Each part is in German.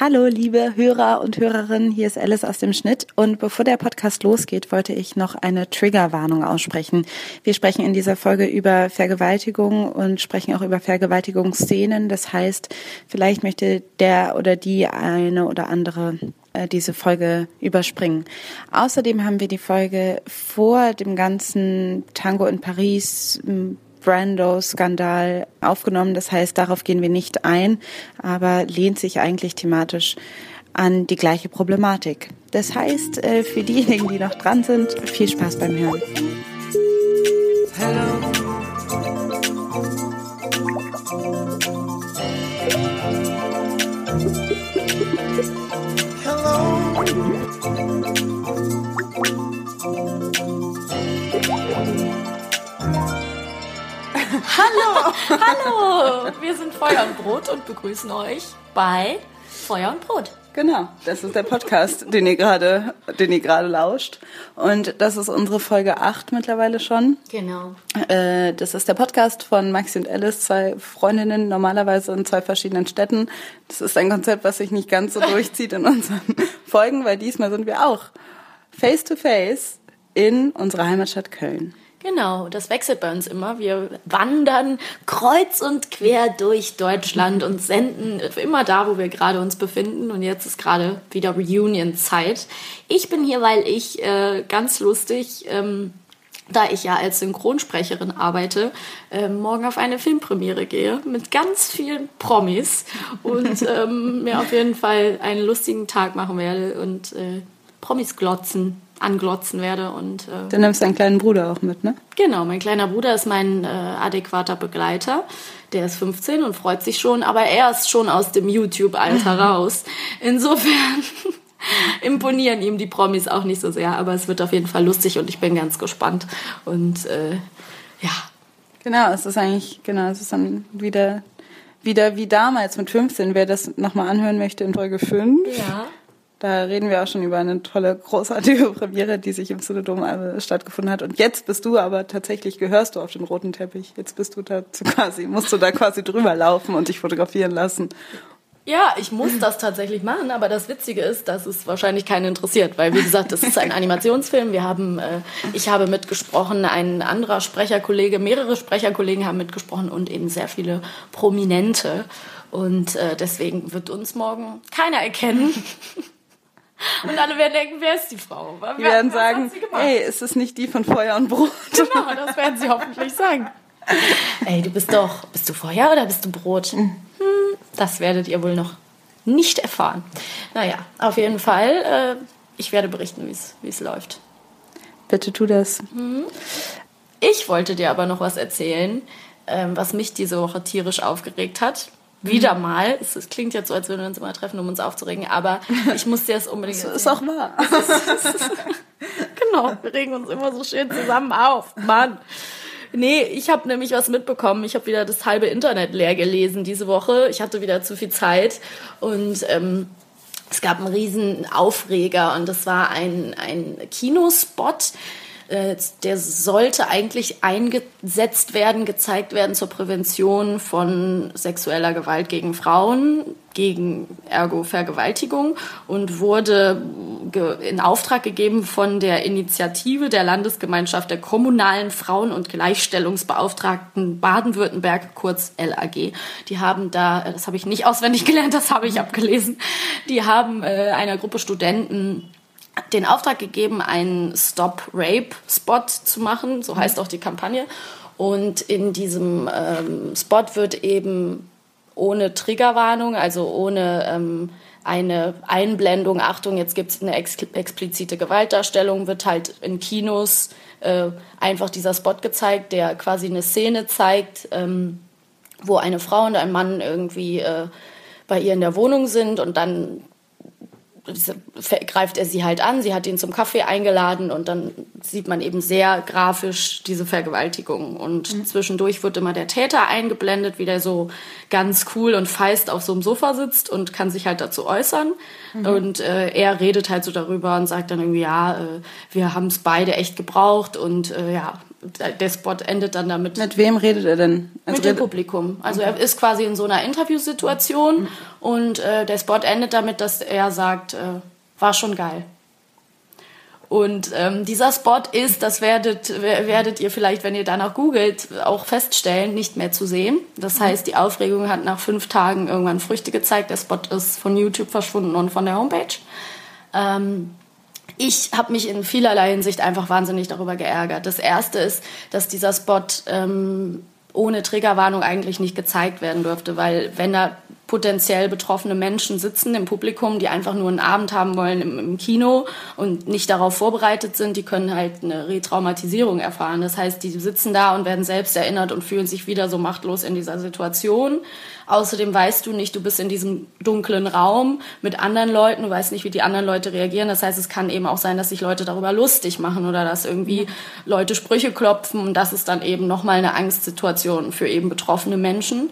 Hallo, liebe Hörer und Hörerinnen, hier ist Alice aus dem Schnitt. Und bevor der Podcast losgeht, wollte ich noch eine Triggerwarnung aussprechen. Wir sprechen in dieser Folge über Vergewaltigung und sprechen auch über Vergewaltigungsszenen. Das heißt, vielleicht möchte der oder die eine oder andere äh, diese Folge überspringen. Außerdem haben wir die Folge vor dem ganzen Tango in Paris Brando-Skandal aufgenommen. Das heißt, darauf gehen wir nicht ein, aber lehnt sich eigentlich thematisch an die gleiche Problematik. Das heißt, äh, für diejenigen, die noch dran sind, viel Spaß beim Hören. Hello. Hallo! Hallo! Wir sind Feuer und Brot und begrüßen euch bei Feuer und Brot. Genau, das ist der Podcast, den ihr gerade, den ihr gerade lauscht. Und das ist unsere Folge 8 mittlerweile schon. Genau. Äh, das ist der Podcast von Maxi und Alice, zwei Freundinnen, normalerweise in zwei verschiedenen Städten. Das ist ein Konzept, was sich nicht ganz so durchzieht in unseren Folgen, weil diesmal sind wir auch face to face in unserer Heimatstadt Köln. Genau, das wechselt bei uns immer. Wir wandern kreuz und quer durch Deutschland und senden immer da, wo wir gerade uns befinden. Und jetzt ist gerade wieder Reunion-Zeit. Ich bin hier, weil ich äh, ganz lustig, ähm, da ich ja als Synchronsprecherin arbeite, äh, morgen auf eine Filmpremiere gehe mit ganz vielen Promis und ähm, mir auf jeden Fall einen lustigen Tag machen werde und äh, Promis glotzen anglotzen werde. Und, äh, Dann nimmst du deinen kleinen Bruder auch mit, ne? Genau, mein kleiner Bruder ist mein äh, adäquater Begleiter. Der ist 15 und freut sich schon, aber er ist schon aus dem YouTube-Alter raus. Insofern imponieren ihm die Promis auch nicht so sehr. Aber es wird auf jeden Fall lustig und ich bin ganz gespannt. Und äh, ja. Genau, es ist eigentlich, genau, es ist dann wieder, wieder wie damals mit 15. Wer das nochmal anhören möchte in Folge 5. Ja. Da reden wir auch schon über eine tolle, großartige Premiere, die sich im Synodom stattgefunden hat. Und jetzt bist du aber tatsächlich, gehörst du auf den roten Teppich. Jetzt bist du dazu quasi, musst du da quasi drüber laufen und dich fotografieren lassen. Ja, ich muss das tatsächlich machen, aber das Witzige ist, dass es wahrscheinlich keinen interessiert, weil wie gesagt, das ist ein Animationsfilm. Wir haben, äh, ich habe mitgesprochen, ein anderer Sprecherkollege, mehrere Sprecherkollegen haben mitgesprochen und eben sehr viele Prominente. Und äh, deswegen wird uns morgen keiner erkennen. Und alle werden denken, wer ist die Frau? Die werden sagen, hey, ist es nicht die von Feuer und Brot? Genau, das werden sie hoffentlich sagen. Ey, du bist doch, bist du Feuer oder bist du Brot? Hm, das werdet ihr wohl noch nicht erfahren. Naja, auf jeden Fall, äh, ich werde berichten, wie es läuft. Bitte tu das. Mhm. Ich wollte dir aber noch was erzählen, ähm, was mich diese Woche tierisch aufgeregt hat. Wieder mal. Es, es, klingt jetzt so, als würden wir uns immer treffen, um uns aufzuregen, aber ich muss dir das unbedingt. Das ist auch wahr. genau, wir regen uns immer so schön zusammen auf. Mann. Nee, ich habe nämlich was mitbekommen. Ich habe wieder das halbe Internet leer gelesen diese Woche. Ich hatte wieder zu viel Zeit und ähm, es gab einen riesen Aufreger und das war ein, ein Kinospot, äh, der sollte eigentlich eingesetzt werden, gezeigt werden zur Prävention von sexueller Gewalt gegen Frauen, gegen ergo Vergewaltigung und wurde in Auftrag gegeben von der Initiative der Landesgemeinschaft der kommunalen Frauen- und Gleichstellungsbeauftragten Baden-Württemberg, kurz LAG. Die haben da, das habe ich nicht auswendig gelernt, das habe ich abgelesen, die haben äh, einer Gruppe Studenten den Auftrag gegeben, einen Stop-Rape-Spot zu machen, so heißt auch die Kampagne. Und in diesem ähm, Spot wird eben ohne Triggerwarnung, also ohne ähm, eine Einblendung, Achtung, jetzt gibt es eine ex explizite Gewaltdarstellung, wird halt in Kinos äh, einfach dieser Spot gezeigt, der quasi eine Szene zeigt, ähm, wo eine Frau und ein Mann irgendwie äh, bei ihr in der Wohnung sind und dann greift er sie halt an, sie hat ihn zum Kaffee eingeladen und dann sieht man eben sehr grafisch diese Vergewaltigung. Und mhm. zwischendurch wird immer der Täter eingeblendet, wie der so ganz cool und feist auf so einem Sofa sitzt und kann sich halt dazu äußern. Mhm. Und äh, er redet halt so darüber und sagt dann irgendwie, ja, äh, wir haben es beide echt gebraucht und äh, ja, der Spot endet dann damit. Mit wem redet er denn? Also mit dem Publikum. Also okay. er ist quasi in so einer Interviewsituation mhm. und äh, der Spot endet damit, dass er sagt, äh, war schon geil. Und ähm, dieser Spot ist, das werdet, werdet ihr vielleicht, wenn ihr danach googelt, auch feststellen, nicht mehr zu sehen. Das mhm. heißt, die Aufregung hat nach fünf Tagen irgendwann Früchte gezeigt. Der Spot ist von YouTube verschwunden und von der Homepage. Ähm, ich habe mich in vielerlei Hinsicht einfach wahnsinnig darüber geärgert. Das erste ist, dass dieser Spot ähm, ohne Triggerwarnung eigentlich nicht gezeigt werden dürfte, weil wenn da potenziell betroffene Menschen sitzen im Publikum, die einfach nur einen Abend haben wollen im, im, Kino und nicht darauf vorbereitet sind, die können halt eine Retraumatisierung erfahren. Das heißt, die sitzen da und werden selbst erinnert und fühlen sich wieder so machtlos in dieser Situation. Außerdem weißt du nicht, du bist in diesem dunklen Raum mit anderen Leuten, du weißt nicht, wie die anderen Leute reagieren. Das heißt, es kann eben auch sein, dass sich Leute darüber lustig machen oder dass irgendwie Leute Sprüche klopfen und das ist dann eben nochmal eine Angstsituation für eben betroffene Menschen.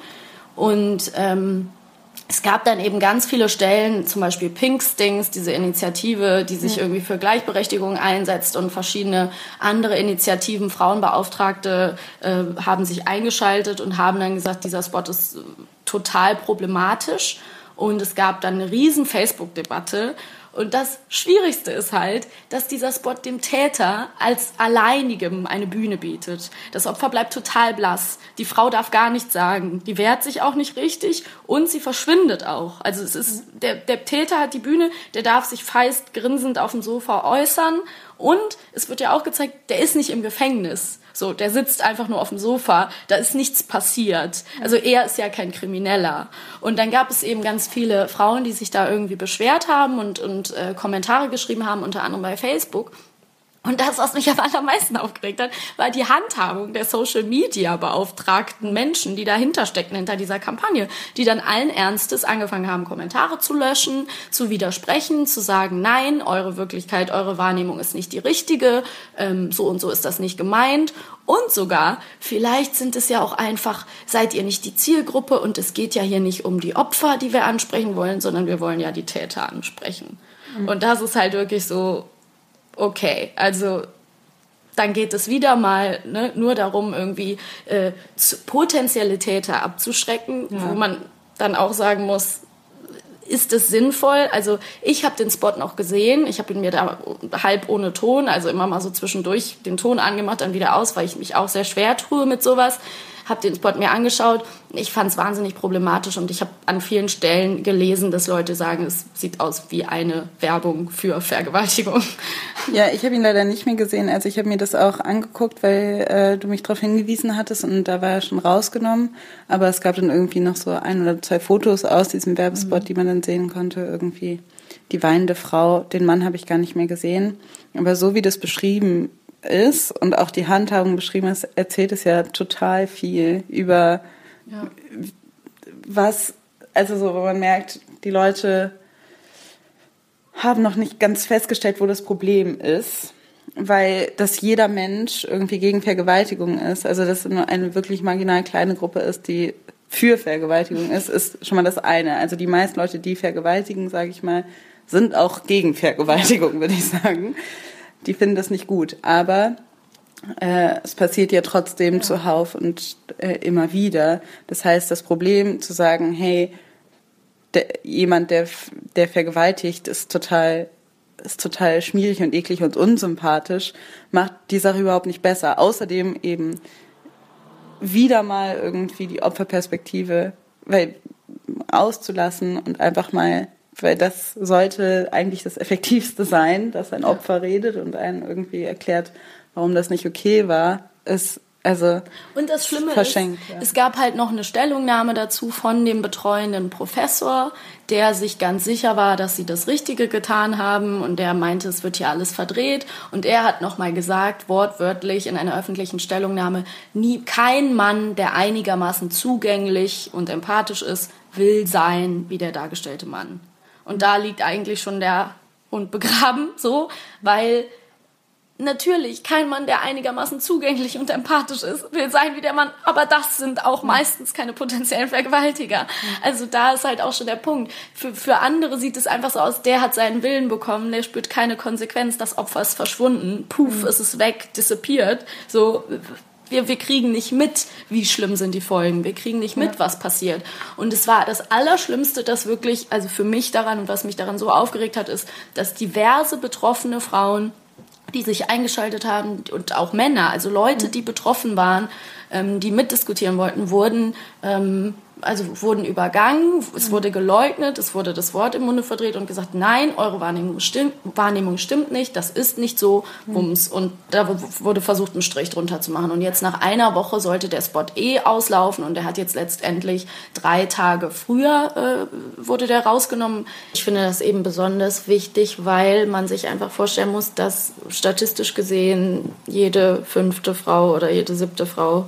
Und ähm, es gab dann eben ganz viele Stellen, zum Beispiel Pink Stings, diese Initiative, die sich irgendwie für Gleichberechtigung einsetzt und verschiedene andere Initiativen, Frauenbeauftragte äh, haben sich eingeschaltet und haben dann gesagt, dieser Spot ist total problematisch. Und es gab dann eine riesen Facebook-Debatte und das Schwierigste ist halt, dass dieser Spot dem Täter als alleinigem eine Bühne bietet. Das Opfer bleibt total blass. Die Frau darf gar nichts sagen. Die wehrt sich auch nicht richtig und sie verschwindet auch. Also es ist, der, der Täter hat die Bühne, der darf sich feist grinsend auf dem Sofa äußern und es wird ja auch gezeigt, der ist nicht im Gefängnis. So, der sitzt einfach nur auf dem Sofa, da ist nichts passiert. Also er ist ja kein Krimineller. Und dann gab es eben ganz viele Frauen, die sich da irgendwie beschwert haben und, und äh, Kommentare geschrieben haben, unter anderem bei Facebook. Und das, was mich am allermeisten aufgeregt hat, war die Handhabung der Social Media beauftragten Menschen, die dahinter steckten, hinter dieser Kampagne, die dann allen Ernstes angefangen haben, Kommentare zu löschen, zu widersprechen, zu sagen, nein, eure Wirklichkeit, eure Wahrnehmung ist nicht die richtige, ähm, so und so ist das nicht gemeint. Und sogar, vielleicht sind es ja auch einfach, seid ihr nicht die Zielgruppe und es geht ja hier nicht um die Opfer, die wir ansprechen wollen, sondern wir wollen ja die Täter ansprechen. Mhm. Und das ist halt wirklich so, okay, also dann geht es wieder mal ne, nur darum, irgendwie äh, potenzielle Täter abzuschrecken, ja. wo man dann auch sagen muss, ist es sinnvoll? Also ich habe den Spot noch gesehen, ich habe ihn mir da halb ohne Ton, also immer mal so zwischendurch den Ton angemacht, dann wieder aus, weil ich mich auch sehr schwer tue mit sowas habe den Spot mir angeschaut. Ich fand es wahnsinnig problematisch und ich habe an vielen Stellen gelesen, dass Leute sagen, es sieht aus wie eine Werbung für Vergewaltigung. Ja, ich habe ihn leider nicht mehr gesehen. Also ich habe mir das auch angeguckt, weil äh, du mich darauf hingewiesen hattest und da war er schon rausgenommen. Aber es gab dann irgendwie noch so ein oder zwei Fotos aus diesem Werbespot, mhm. die man dann sehen konnte. Irgendwie die weinende Frau. Den Mann habe ich gar nicht mehr gesehen. Aber so wie das beschrieben ist und auch die Handhabung beschrieben ist, erzählt es ja total viel über ja. was, also so, wo man merkt, die Leute haben noch nicht ganz festgestellt, wo das Problem ist, weil dass jeder Mensch irgendwie gegen Vergewaltigung ist, also dass nur eine wirklich marginal kleine Gruppe ist, die für Vergewaltigung ist, ist schon mal das eine. Also die meisten Leute, die vergewaltigen, sage ich mal, sind auch gegen Vergewaltigung, würde ich sagen die finden das nicht gut. Aber äh, es passiert ja trotzdem zuhauf und äh, immer wieder. Das heißt, das Problem zu sagen, hey, der, jemand, der, der vergewaltigt, ist total ist total schmierig und eklig und unsympathisch, macht die Sache überhaupt nicht besser. Außerdem eben wieder mal irgendwie die Opferperspektive weil, auszulassen und einfach mal weil das sollte eigentlich das Effektivste sein, dass ein Opfer redet und einen irgendwie erklärt, warum das nicht okay war. Ist also und das Schlimme ist, ja. es gab halt noch eine Stellungnahme dazu von dem betreuenden Professor, der sich ganz sicher war, dass sie das Richtige getan haben und der meinte, es wird hier alles verdreht und er hat noch mal gesagt, wortwörtlich in einer öffentlichen Stellungnahme, nie kein Mann, der einigermaßen zugänglich und empathisch ist, will sein wie der dargestellte Mann. Und da liegt eigentlich schon der Hund begraben, so, weil natürlich kein Mann, der einigermaßen zugänglich und empathisch ist, will sein wie der Mann, aber das sind auch meistens keine potenziellen Vergewaltiger. Also da ist halt auch schon der Punkt. Für, für andere sieht es einfach so aus, der hat seinen Willen bekommen, der spürt keine Konsequenz, das Opfer ist verschwunden, puff, mhm. ist es weg, disappeared. So, wir, wir kriegen nicht mit, wie schlimm sind die Folgen. Wir kriegen nicht mit, ja. was passiert. Und es war das Allerschlimmste, das wirklich, also für mich daran und was mich daran so aufgeregt hat, ist, dass diverse betroffene Frauen, die sich eingeschaltet haben und auch Männer, also Leute, die betroffen waren, ähm, die mitdiskutieren wollten, wurden ähm, also wurden übergangen, es wurde geleugnet, es wurde das Wort im Munde verdreht und gesagt, nein, eure Wahrnehmung stimmt, Wahrnehmung stimmt nicht, das ist nicht so, Bums. Und da wurde versucht, einen Strich drunter zu machen. Und jetzt nach einer Woche sollte der Spot eh auslaufen und der hat jetzt letztendlich drei Tage früher äh, wurde der rausgenommen. Ich finde das eben besonders wichtig, weil man sich einfach vorstellen muss, dass statistisch gesehen jede fünfte Frau oder jede siebte Frau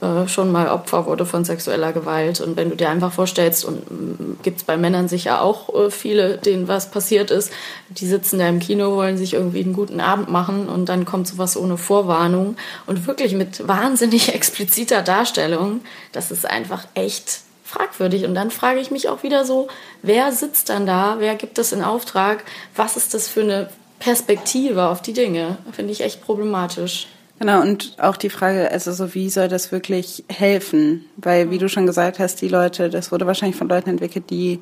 äh, schon mal Opfer wurde von sexueller Gewalt. Und wenn du dir einfach vorstellst, und mm, gibt es bei Männern sicher auch äh, viele, denen was passiert ist, die sitzen da im Kino, wollen sich irgendwie einen guten Abend machen und dann kommt sowas ohne Vorwarnung und wirklich mit wahnsinnig expliziter Darstellung, das ist einfach echt fragwürdig. Und dann frage ich mich auch wieder so, wer sitzt dann da, wer gibt das in Auftrag, was ist das für eine Perspektive auf die Dinge? Finde ich echt problematisch. Genau, und auch die Frage, also so, wie soll das wirklich helfen? Weil, wie du schon gesagt hast, die Leute, das wurde wahrscheinlich von Leuten entwickelt, die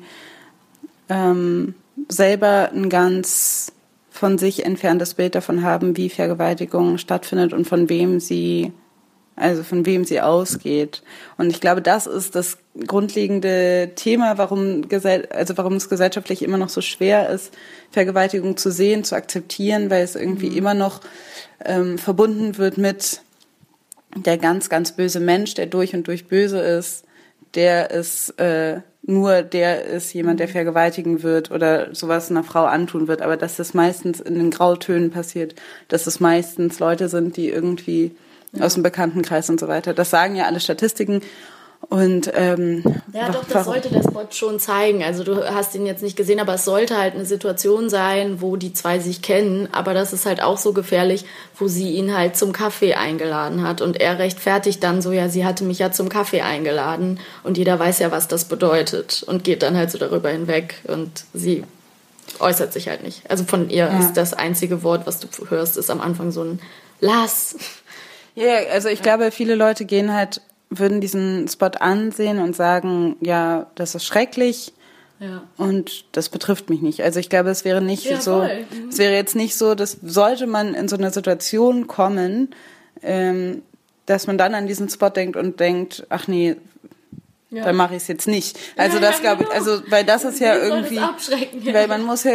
ähm, selber ein ganz von sich entferntes Bild davon haben, wie Vergewaltigung stattfindet und von wem sie, also von wem sie ausgeht. Und ich glaube, das ist das grundlegende Thema, warum, also warum es gesellschaftlich immer noch so schwer ist, Vergewaltigung zu sehen, zu akzeptieren, weil es irgendwie mhm. immer noch ähm, verbunden wird mit der ganz, ganz böse Mensch, der durch und durch böse ist, der ist, äh, nur der ist jemand, der vergewaltigen wird oder sowas einer Frau antun wird, aber dass das meistens in den Grautönen passiert, dass es meistens Leute sind, die irgendwie aus dem Bekanntenkreis und so weiter. Das sagen ja alle Statistiken. Und ähm, ja, doch, das sollte der Spot schon zeigen. Also du hast ihn jetzt nicht gesehen, aber es sollte halt eine Situation sein, wo die zwei sich kennen. Aber das ist halt auch so gefährlich, wo sie ihn halt zum Kaffee eingeladen hat und er rechtfertigt dann so, ja, sie hatte mich ja zum Kaffee eingeladen und jeder weiß ja, was das bedeutet und geht dann halt so darüber hinweg und sie äußert sich halt nicht. Also von ihr ja. ist das einzige Wort, was du hörst, ist am Anfang so ein Lass. Ja, also ich glaube, viele Leute gehen halt würden diesen Spot ansehen und sagen, ja, das ist schrecklich. Ja. Und das betrifft mich nicht. Also ich glaube, es wäre nicht ja, so, mhm. es wäre jetzt nicht so, dass sollte man in so eine Situation kommen, ähm, dass man dann an diesen Spot denkt und denkt, ach nee, ja. dann mache ich es jetzt nicht. Also das glaube ich, genau. also weil das ist ja irgendwie, weil man muss ja,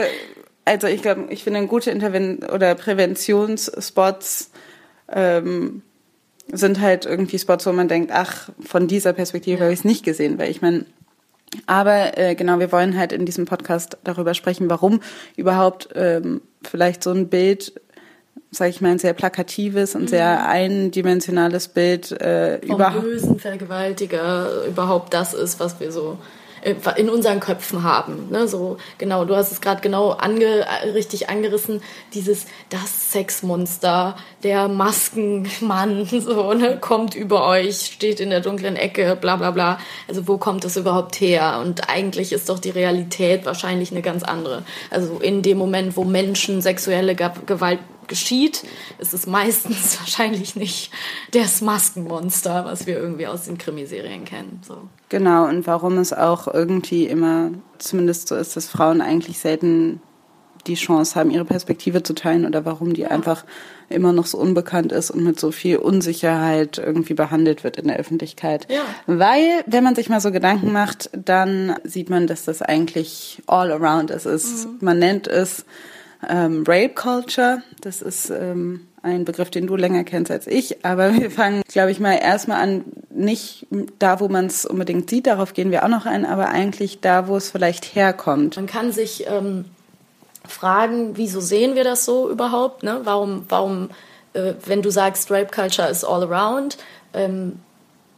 also ich glaube, ich finde gute Interven oder Präventionsspots ähm, sind halt irgendwie Spots, wo man denkt, ach, von dieser Perspektive habe ich es nicht gesehen, weil ich meine, aber äh, genau, wir wollen halt in diesem Podcast darüber sprechen, warum überhaupt ähm, vielleicht so ein Bild, sage ich mal, ein sehr plakatives und mhm. sehr eindimensionales Bild äh, überhaupt bösen Vergewaltiger überhaupt das ist, was wir so in unseren Köpfen haben. Ne? So genau, du hast es gerade genau ange, richtig angerissen, dieses das Sexmonster, der Maskenmann, so ne, kommt über euch, steht in der dunklen Ecke, bla bla bla. Also wo kommt das überhaupt her? Und eigentlich ist doch die Realität wahrscheinlich eine ganz andere. Also in dem Moment, wo Menschen sexuelle Gewalt geschieht, ist es meistens wahrscheinlich nicht das Maskenmonster, was wir irgendwie aus den Krimiserien kennen. So. Genau, und warum es auch irgendwie immer, zumindest so ist, dass Frauen eigentlich selten die Chance haben, ihre Perspektive zu teilen oder warum die ja. einfach immer noch so unbekannt ist und mit so viel Unsicherheit irgendwie behandelt wird in der Öffentlichkeit. Ja. Weil, wenn man sich mal so Gedanken macht, dann sieht man, dass das eigentlich all around ist. Mhm. Man nennt es ähm, Rape Culture. Das ist ähm, ein Begriff, den du länger kennst als ich. Aber wir fangen, glaube ich, mal erstmal an, nicht da, wo man es unbedingt sieht, darauf gehen wir auch noch ein, aber eigentlich da, wo es vielleicht herkommt. Man kann sich ähm, fragen, wieso sehen wir das so überhaupt? Ne? Warum, warum äh, wenn du sagst, Rape Culture is all around, ähm,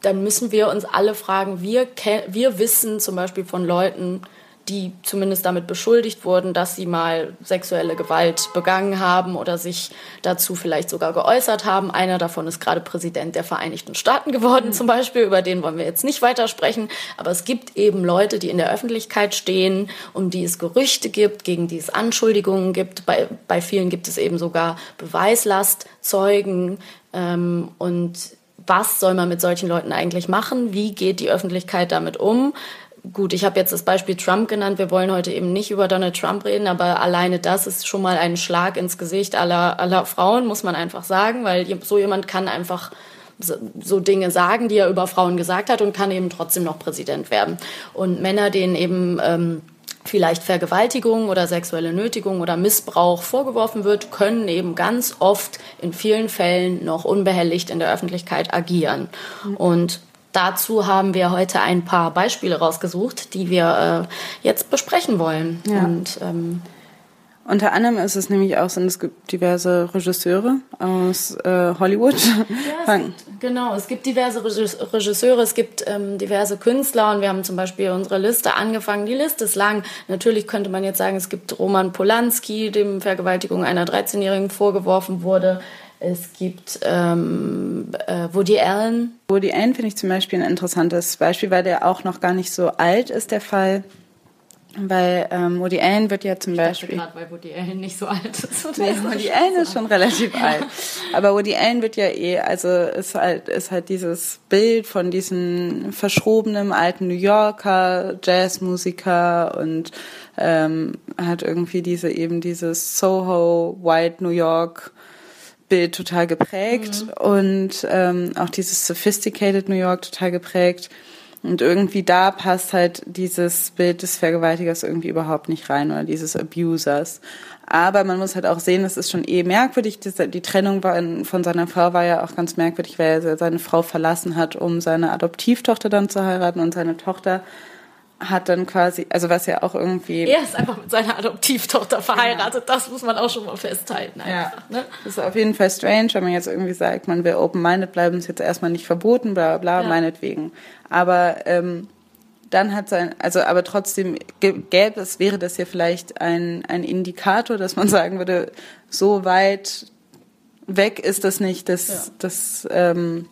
dann müssen wir uns alle fragen, wir, wir wissen zum Beispiel von Leuten, die zumindest damit beschuldigt wurden, dass sie mal sexuelle Gewalt begangen haben oder sich dazu vielleicht sogar geäußert haben. Einer davon ist gerade Präsident der Vereinigten Staaten geworden mhm. zum Beispiel, über den wollen wir jetzt nicht weitersprechen. Aber es gibt eben Leute, die in der Öffentlichkeit stehen, um die es Gerüchte gibt, gegen die es Anschuldigungen gibt. Bei, bei vielen gibt es eben sogar Beweislast, Zeugen ähm, und was soll man mit solchen Leuten eigentlich machen? Wie geht die Öffentlichkeit damit um? Gut, ich habe jetzt das Beispiel Trump genannt. Wir wollen heute eben nicht über Donald Trump reden, aber alleine das ist schon mal ein Schlag ins Gesicht aller, aller Frauen, muss man einfach sagen, weil so jemand kann einfach so Dinge sagen, die er über Frauen gesagt hat und kann eben trotzdem noch Präsident werden. Und Männer, denen eben ähm, vielleicht Vergewaltigung oder sexuelle Nötigung oder Missbrauch vorgeworfen wird, können eben ganz oft in vielen Fällen noch unbehelligt in der Öffentlichkeit agieren. Mhm. Und dazu haben wir heute ein paar Beispiele rausgesucht, die wir äh, jetzt besprechen wollen. Ja. Und, ähm, unter anderem ist es nämlich auch, sind es gibt diverse Regisseure aus äh, Hollywood. Ja, es gibt, genau, es gibt diverse Regisseure, es gibt ähm, diverse Künstler und wir haben zum Beispiel unsere Liste angefangen. Die Liste ist lang. Natürlich könnte man jetzt sagen, es gibt Roman Polanski, dem Vergewaltigung einer 13-Jährigen vorgeworfen wurde. Es gibt ähm, äh, Woody Allen. Woody Allen finde ich zum Beispiel ein interessantes Beispiel, weil der auch noch gar nicht so alt ist, der Fall. Weil ähm, Woody Allen wird ja zum ich Beispiel. Gerade weil Woody Allen nicht so alt ist. Nee, Woody Allen ist schon relativ alt. Aber Woody Allen wird ja eh, also ist halt, ist halt dieses Bild von diesem verschrobenen alten New Yorker Jazzmusiker und ähm, hat irgendwie diese eben dieses Soho White New York Bild total geprägt mhm. und ähm, auch dieses Sophisticated New York total geprägt. Und irgendwie da passt halt dieses Bild des Vergewaltigers irgendwie überhaupt nicht rein oder dieses Abusers. Aber man muss halt auch sehen, das ist schon eh merkwürdig. Die Trennung von seiner Frau war ja auch ganz merkwürdig, weil er seine Frau verlassen hat, um seine Adoptivtochter dann zu heiraten und seine Tochter hat dann quasi, also was ja auch irgendwie. Er ist einfach mit seiner Adoptivtochter verheiratet, das muss man auch schon mal festhalten. Einfach, ja. Ne? Das ist auf jeden Fall strange, wenn man jetzt irgendwie sagt, man will open-minded bleiben, ist jetzt erstmal nicht verboten, bla bla, bla ja. meinetwegen. Aber ähm, dann hat sein, also aber trotzdem gäbe es, wäre das ja vielleicht ein, ein Indikator, dass man sagen würde, so weit weg ist das nicht, dass, ja. dass, ähm,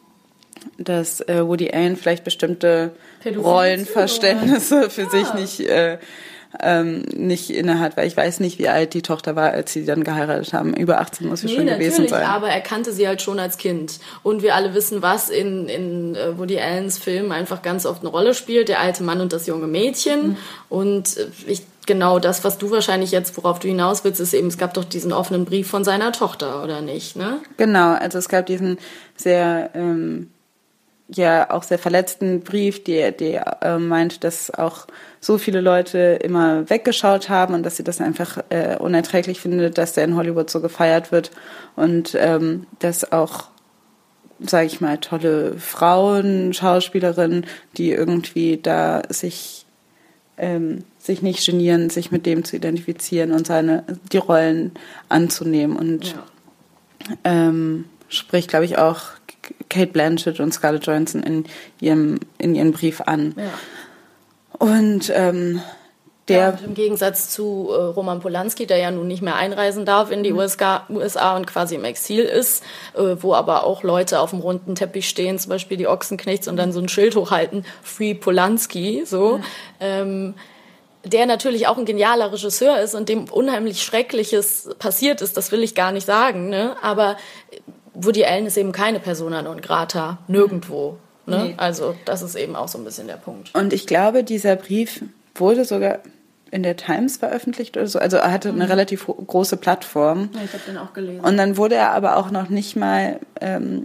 dass äh, Woody Allen vielleicht bestimmte Rollenverständnisse für ja. sich nicht äh, ähm, nicht innehat, weil ich weiß nicht, wie alt die Tochter war, als sie dann geheiratet haben. Über 18 muss sie nee, schon gewesen sein. aber er kannte sie halt schon als Kind. Und wir alle wissen, was in, in äh, Woody Allens Film einfach ganz oft eine Rolle spielt, der alte Mann und das junge Mädchen. Mhm. Und äh, ich genau das, was du wahrscheinlich jetzt, worauf du hinaus willst, ist eben, es gab doch diesen offenen Brief von seiner Tochter, oder nicht, ne? Genau, also es gab diesen sehr ähm, ja auch sehr verletzten Brief, der, der äh, meint, dass auch so viele Leute immer weggeschaut haben und dass sie das einfach äh, unerträglich findet, dass der in Hollywood so gefeiert wird und ähm, dass auch sage ich mal tolle Frauen, Schauspielerinnen, die irgendwie da sich ähm, sich nicht genieren, sich mit dem zu identifizieren und seine die Rollen anzunehmen und ja. ähm, spricht, glaube ich, auch Kate Blanchett und Scarlett Johansson in ihrem in ihren Brief an. Ja. Und ähm, der ja, Im Gegensatz zu äh, Roman Polanski, der ja nun nicht mehr einreisen darf in die mhm. USA, USA und quasi im Exil ist, äh, wo aber auch Leute auf dem runden Teppich stehen, zum Beispiel die Ochsenknechts und dann so ein Schild hochhalten, Free Polanski, so. Mhm. Ähm, der natürlich auch ein genialer Regisseur ist und dem unheimlich Schreckliches passiert ist, das will ich gar nicht sagen, ne? aber Woody Allen ist eben keine Persona non grata, nirgendwo. Ne? Nee. Also das ist eben auch so ein bisschen der Punkt. Und ich glaube, dieser Brief wurde sogar in der Times veröffentlicht oder so. Also er hatte eine mhm. relativ große Plattform. Ja, ich habe den auch gelesen. Und dann wurde er aber auch noch nicht mal, ähm,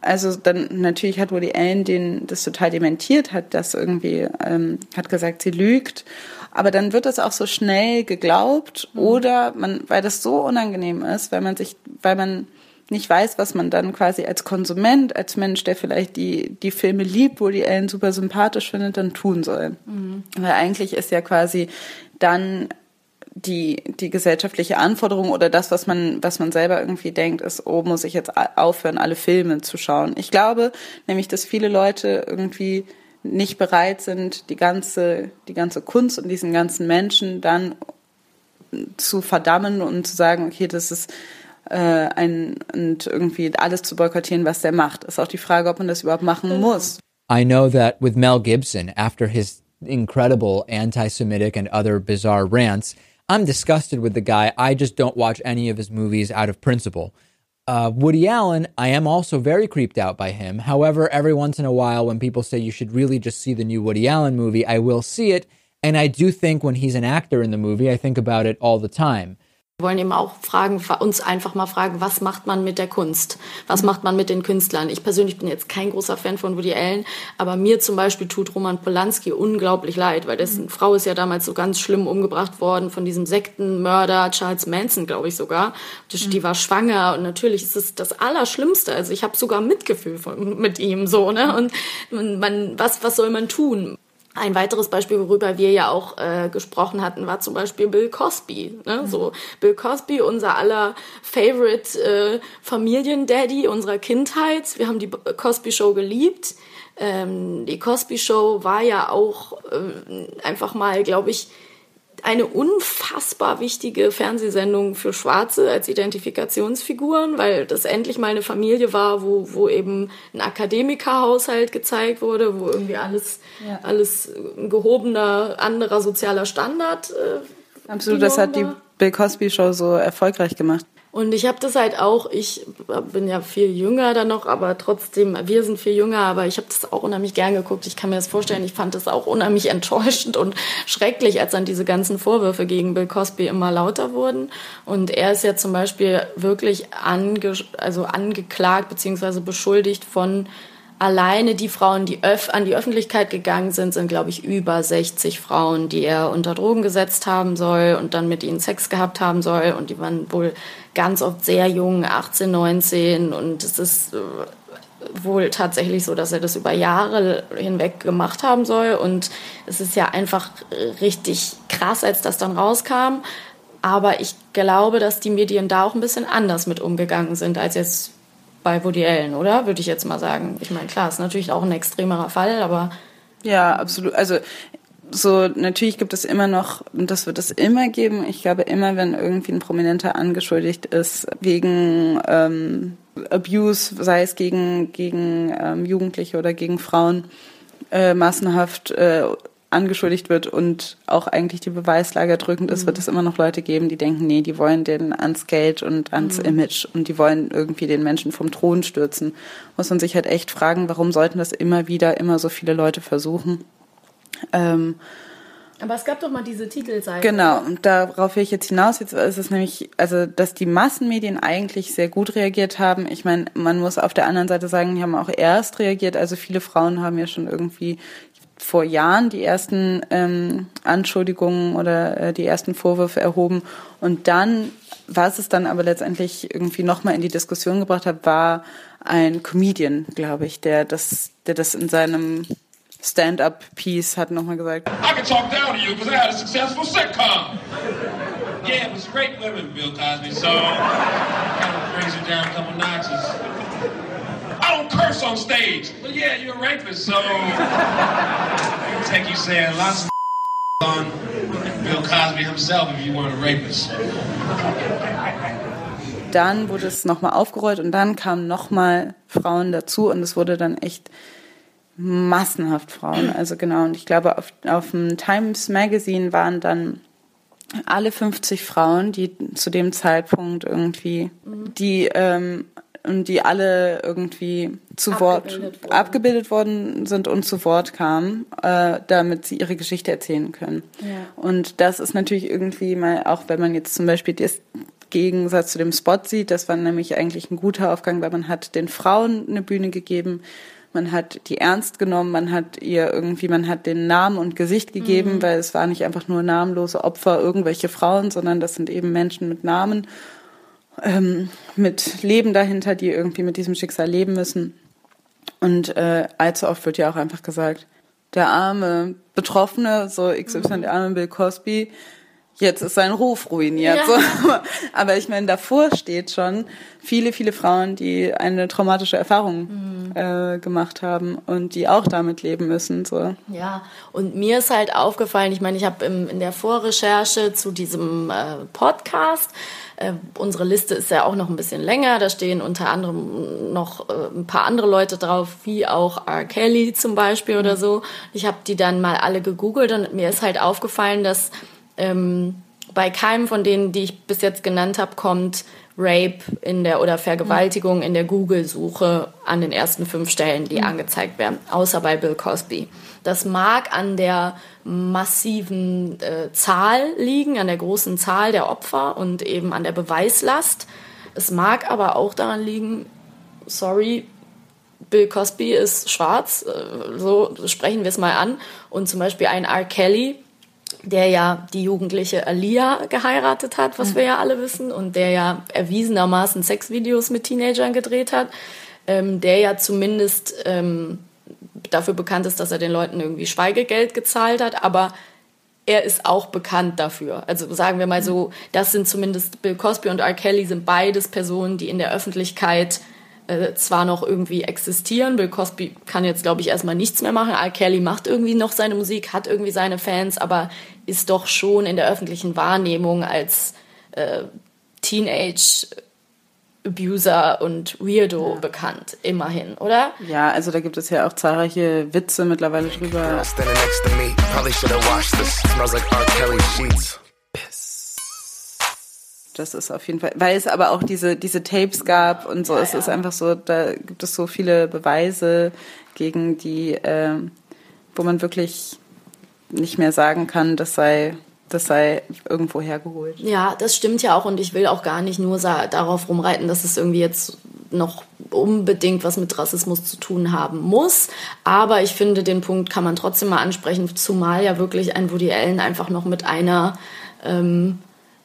also dann natürlich hat Woody Allen den das total dementiert, hat das irgendwie, ähm, hat gesagt, sie lügt. Aber dann wird das auch so schnell geglaubt mhm. oder man, weil das so unangenehm ist, weil man sich, weil man nicht weiß, was man dann quasi als Konsument, als Mensch, der vielleicht die, die Filme liebt, wo die Ellen super sympathisch findet, dann tun soll. Mhm. Weil eigentlich ist ja quasi dann die, die gesellschaftliche Anforderung oder das, was man, was man selber irgendwie denkt, ist, oh, muss ich jetzt aufhören, alle Filme zu schauen. Ich glaube nämlich, dass viele Leute irgendwie nicht bereit sind, die ganze, die ganze Kunst und diesen ganzen Menschen dann zu verdammen und zu sagen, okay, das ist äh, ein, und irgendwie alles zu boykottieren, was der macht. Ist auch die Frage, ob man das überhaupt machen muss. I know that with Mel Gibson, after his incredible anti-Semitic and other bizarre rants, I'm disgusted with the guy. I just don't watch any of his movies out of principle. Uh, Woody Allen, I am also very creeped out by him. However, every once in a while, when people say you should really just see the new Woody Allen movie, I will see it. And I do think when he's an actor in the movie, I think about it all the time. Wir wollen eben auch fragen, uns einfach mal fragen, was macht man mit der Kunst? Was macht man mit den Künstlern? Ich persönlich bin jetzt kein großer Fan von Woody Allen, aber mir zum Beispiel tut Roman Polanski unglaublich leid, weil dessen mhm. Frau ist ja damals so ganz schlimm umgebracht worden von diesem Sektenmörder Charles Manson, glaube ich sogar. Die, mhm. die, war schwanger und natürlich ist es das Allerschlimmste. Also ich habe sogar Mitgefühl von, mit ihm so, ne? Und man, was, was soll man tun? Ein weiteres Beispiel, worüber wir ja auch äh, gesprochen hatten, war zum Beispiel Bill Cosby. Ne? Mhm. So Bill Cosby, unser aller Favorite äh, Familiendaddy unserer Kindheit. Wir haben die Cosby Show geliebt. Ähm, die Cosby Show war ja auch äh, einfach mal, glaube ich, eine unfassbar wichtige Fernsehsendung für Schwarze als Identifikationsfiguren, weil das endlich mal eine Familie war, wo, wo eben ein Akademikerhaushalt gezeigt wurde, wo irgendwie alles, ja. alles gehobener, anderer sozialer Standard. Äh, Absolut, das hat die Bill Cosby Show so erfolgreich gemacht. Und ich habe das halt auch, ich bin ja viel jünger dann noch, aber trotzdem, wir sind viel jünger, aber ich habe das auch unheimlich gern geguckt. Ich kann mir das vorstellen, ich fand das auch unheimlich enttäuschend und schrecklich, als dann diese ganzen Vorwürfe gegen Bill Cosby immer lauter wurden. Und er ist ja zum Beispiel wirklich ange, also angeklagt beziehungsweise beschuldigt von alleine die Frauen, die an die Öffentlichkeit gegangen sind, sind, glaube ich, über 60 Frauen, die er unter Drogen gesetzt haben soll und dann mit ihnen Sex gehabt haben soll. Und die waren wohl ganz oft sehr jung, 18, 19. Und es ist äh, wohl tatsächlich so, dass er das über Jahre hinweg gemacht haben soll. Und es ist ja einfach richtig krass, als das dann rauskam. Aber ich glaube, dass die Medien da auch ein bisschen anders mit umgegangen sind als jetzt bei Woody Allen, oder? Würde ich jetzt mal sagen. Ich meine, klar, ist natürlich auch ein extremerer Fall, aber. Ja, absolut. Also so natürlich gibt es immer noch, und das wird es immer geben, ich glaube immer, wenn irgendwie ein Prominenter angeschuldigt ist wegen ähm, Abuse, sei es gegen, gegen ähm, Jugendliche oder gegen Frauen, äh, massenhaft äh, angeschuldigt wird und auch eigentlich die Beweislage drückend ist, mhm. wird es immer noch Leute geben, die denken, nee, die wollen den ans Geld und ans mhm. Image und die wollen irgendwie den Menschen vom Thron stürzen. Muss man sich halt echt fragen, warum sollten das immer wieder, immer so viele Leute versuchen? Ähm, aber es gab doch mal diese Titelseite. Genau, und darauf will ich jetzt hinaus. Jetzt ist es nämlich, also, dass die Massenmedien eigentlich sehr gut reagiert haben. Ich meine, man muss auf der anderen Seite sagen, die haben auch erst reagiert. Also viele Frauen haben ja schon irgendwie vor Jahren die ersten ähm, Anschuldigungen oder äh, die ersten Vorwürfe erhoben. Und dann, was es dann aber letztendlich irgendwie nochmal in die Diskussion gebracht hat, war ein Comedian, glaube ich, der das, der das in seinem Stand-up-Piece hat nochmal gesagt. I can talk down to you because I had a successful sitcom. Yeah, it was great women, Bill Cosby, so kind of brings it down a couple notches. I don't curse on stage, but yeah, you're a rapist, so take you saying lots of on Bill Cosby himself if you weren't a rapist. Dann wurde es nochmal aufgerollt und dann kamen nochmal Frauen dazu und es wurde dann echt massenhaft Frauen. Also genau, und ich glaube, auf, auf dem Times Magazine waren dann alle 50 Frauen, die zu dem Zeitpunkt irgendwie, die, ähm, die alle irgendwie zu abgebildet Wort wurden. abgebildet worden sind und zu Wort kamen, äh, damit sie ihre Geschichte erzählen können. Ja. Und das ist natürlich irgendwie mal, auch wenn man jetzt zum Beispiel das Gegensatz zu dem Spot sieht, das war nämlich eigentlich ein guter Aufgang, weil man hat den Frauen eine Bühne gegeben, man hat die ernst genommen, man hat ihr irgendwie, man hat den Namen und Gesicht gegeben, mhm. weil es war nicht einfach nur namenlose Opfer, irgendwelche Frauen, sondern das sind eben Menschen mit Namen, ähm, mit Leben dahinter, die irgendwie mit diesem Schicksal leben müssen. Und äh, allzu oft wird ja auch einfach gesagt, der arme Betroffene, so XY, mhm. der arme Bill Cosby, jetzt ist sein Ruf ruiniert. Ja. So. Aber ich meine, davor steht schon viele, viele Frauen, die eine traumatische Erfahrung mhm. äh, gemacht haben und die auch damit leben müssen. So. Ja, und mir ist halt aufgefallen, ich meine, ich habe in der Vorrecherche zu diesem äh, Podcast, äh, unsere Liste ist ja auch noch ein bisschen länger, da stehen unter anderem noch äh, ein paar andere Leute drauf, wie auch R. Kelly zum Beispiel oder mhm. so. Ich habe die dann mal alle gegoogelt und mir ist halt aufgefallen, dass ähm, bei keinem von denen, die ich bis jetzt genannt habe, kommt Rape in der oder Vergewaltigung in der Google-Suche an den ersten fünf Stellen, die mhm. angezeigt werden, außer bei Bill Cosby. Das mag an der massiven äh, Zahl liegen, an der großen Zahl der Opfer und eben an der Beweislast. Es mag aber auch daran liegen, sorry, Bill Cosby ist schwarz, äh, so sprechen wir es mal an. Und zum Beispiel ein R. Kelly, der ja die jugendliche Alia geheiratet hat, was wir ja alle wissen, und der ja erwiesenermaßen Sexvideos mit Teenagern gedreht hat, ähm, der ja zumindest ähm, dafür bekannt ist, dass er den Leuten irgendwie Schweigegeld gezahlt hat, aber er ist auch bekannt dafür. Also sagen wir mal so, das sind zumindest Bill Cosby und R. Kelly sind beides Personen, die in der Öffentlichkeit äh, zwar noch irgendwie existieren. Bill Cosby kann jetzt, glaube ich, erstmal nichts mehr machen. R. Kelly macht irgendwie noch seine Musik, hat irgendwie seine Fans, aber ist doch schon in der öffentlichen Wahrnehmung als äh, Teenage Abuser und Weirdo ja. bekannt, immerhin, oder? Ja, also da gibt es ja auch zahlreiche Witze mittlerweile drüber. Das ist auf jeden Fall, weil es aber auch diese, diese Tapes gab und so. Ja, es ja. ist einfach so, da gibt es so viele Beweise gegen die, äh, wo man wirklich nicht mehr sagen kann, das sei das sei irgendwo hergeholt. Ja, das stimmt ja auch und ich will auch gar nicht nur darauf rumreiten, dass es irgendwie jetzt noch unbedingt was mit Rassismus zu tun haben muss. Aber ich finde, den Punkt kann man trotzdem mal ansprechen, zumal ja wirklich ein Woody Allen einfach noch mit einer ähm,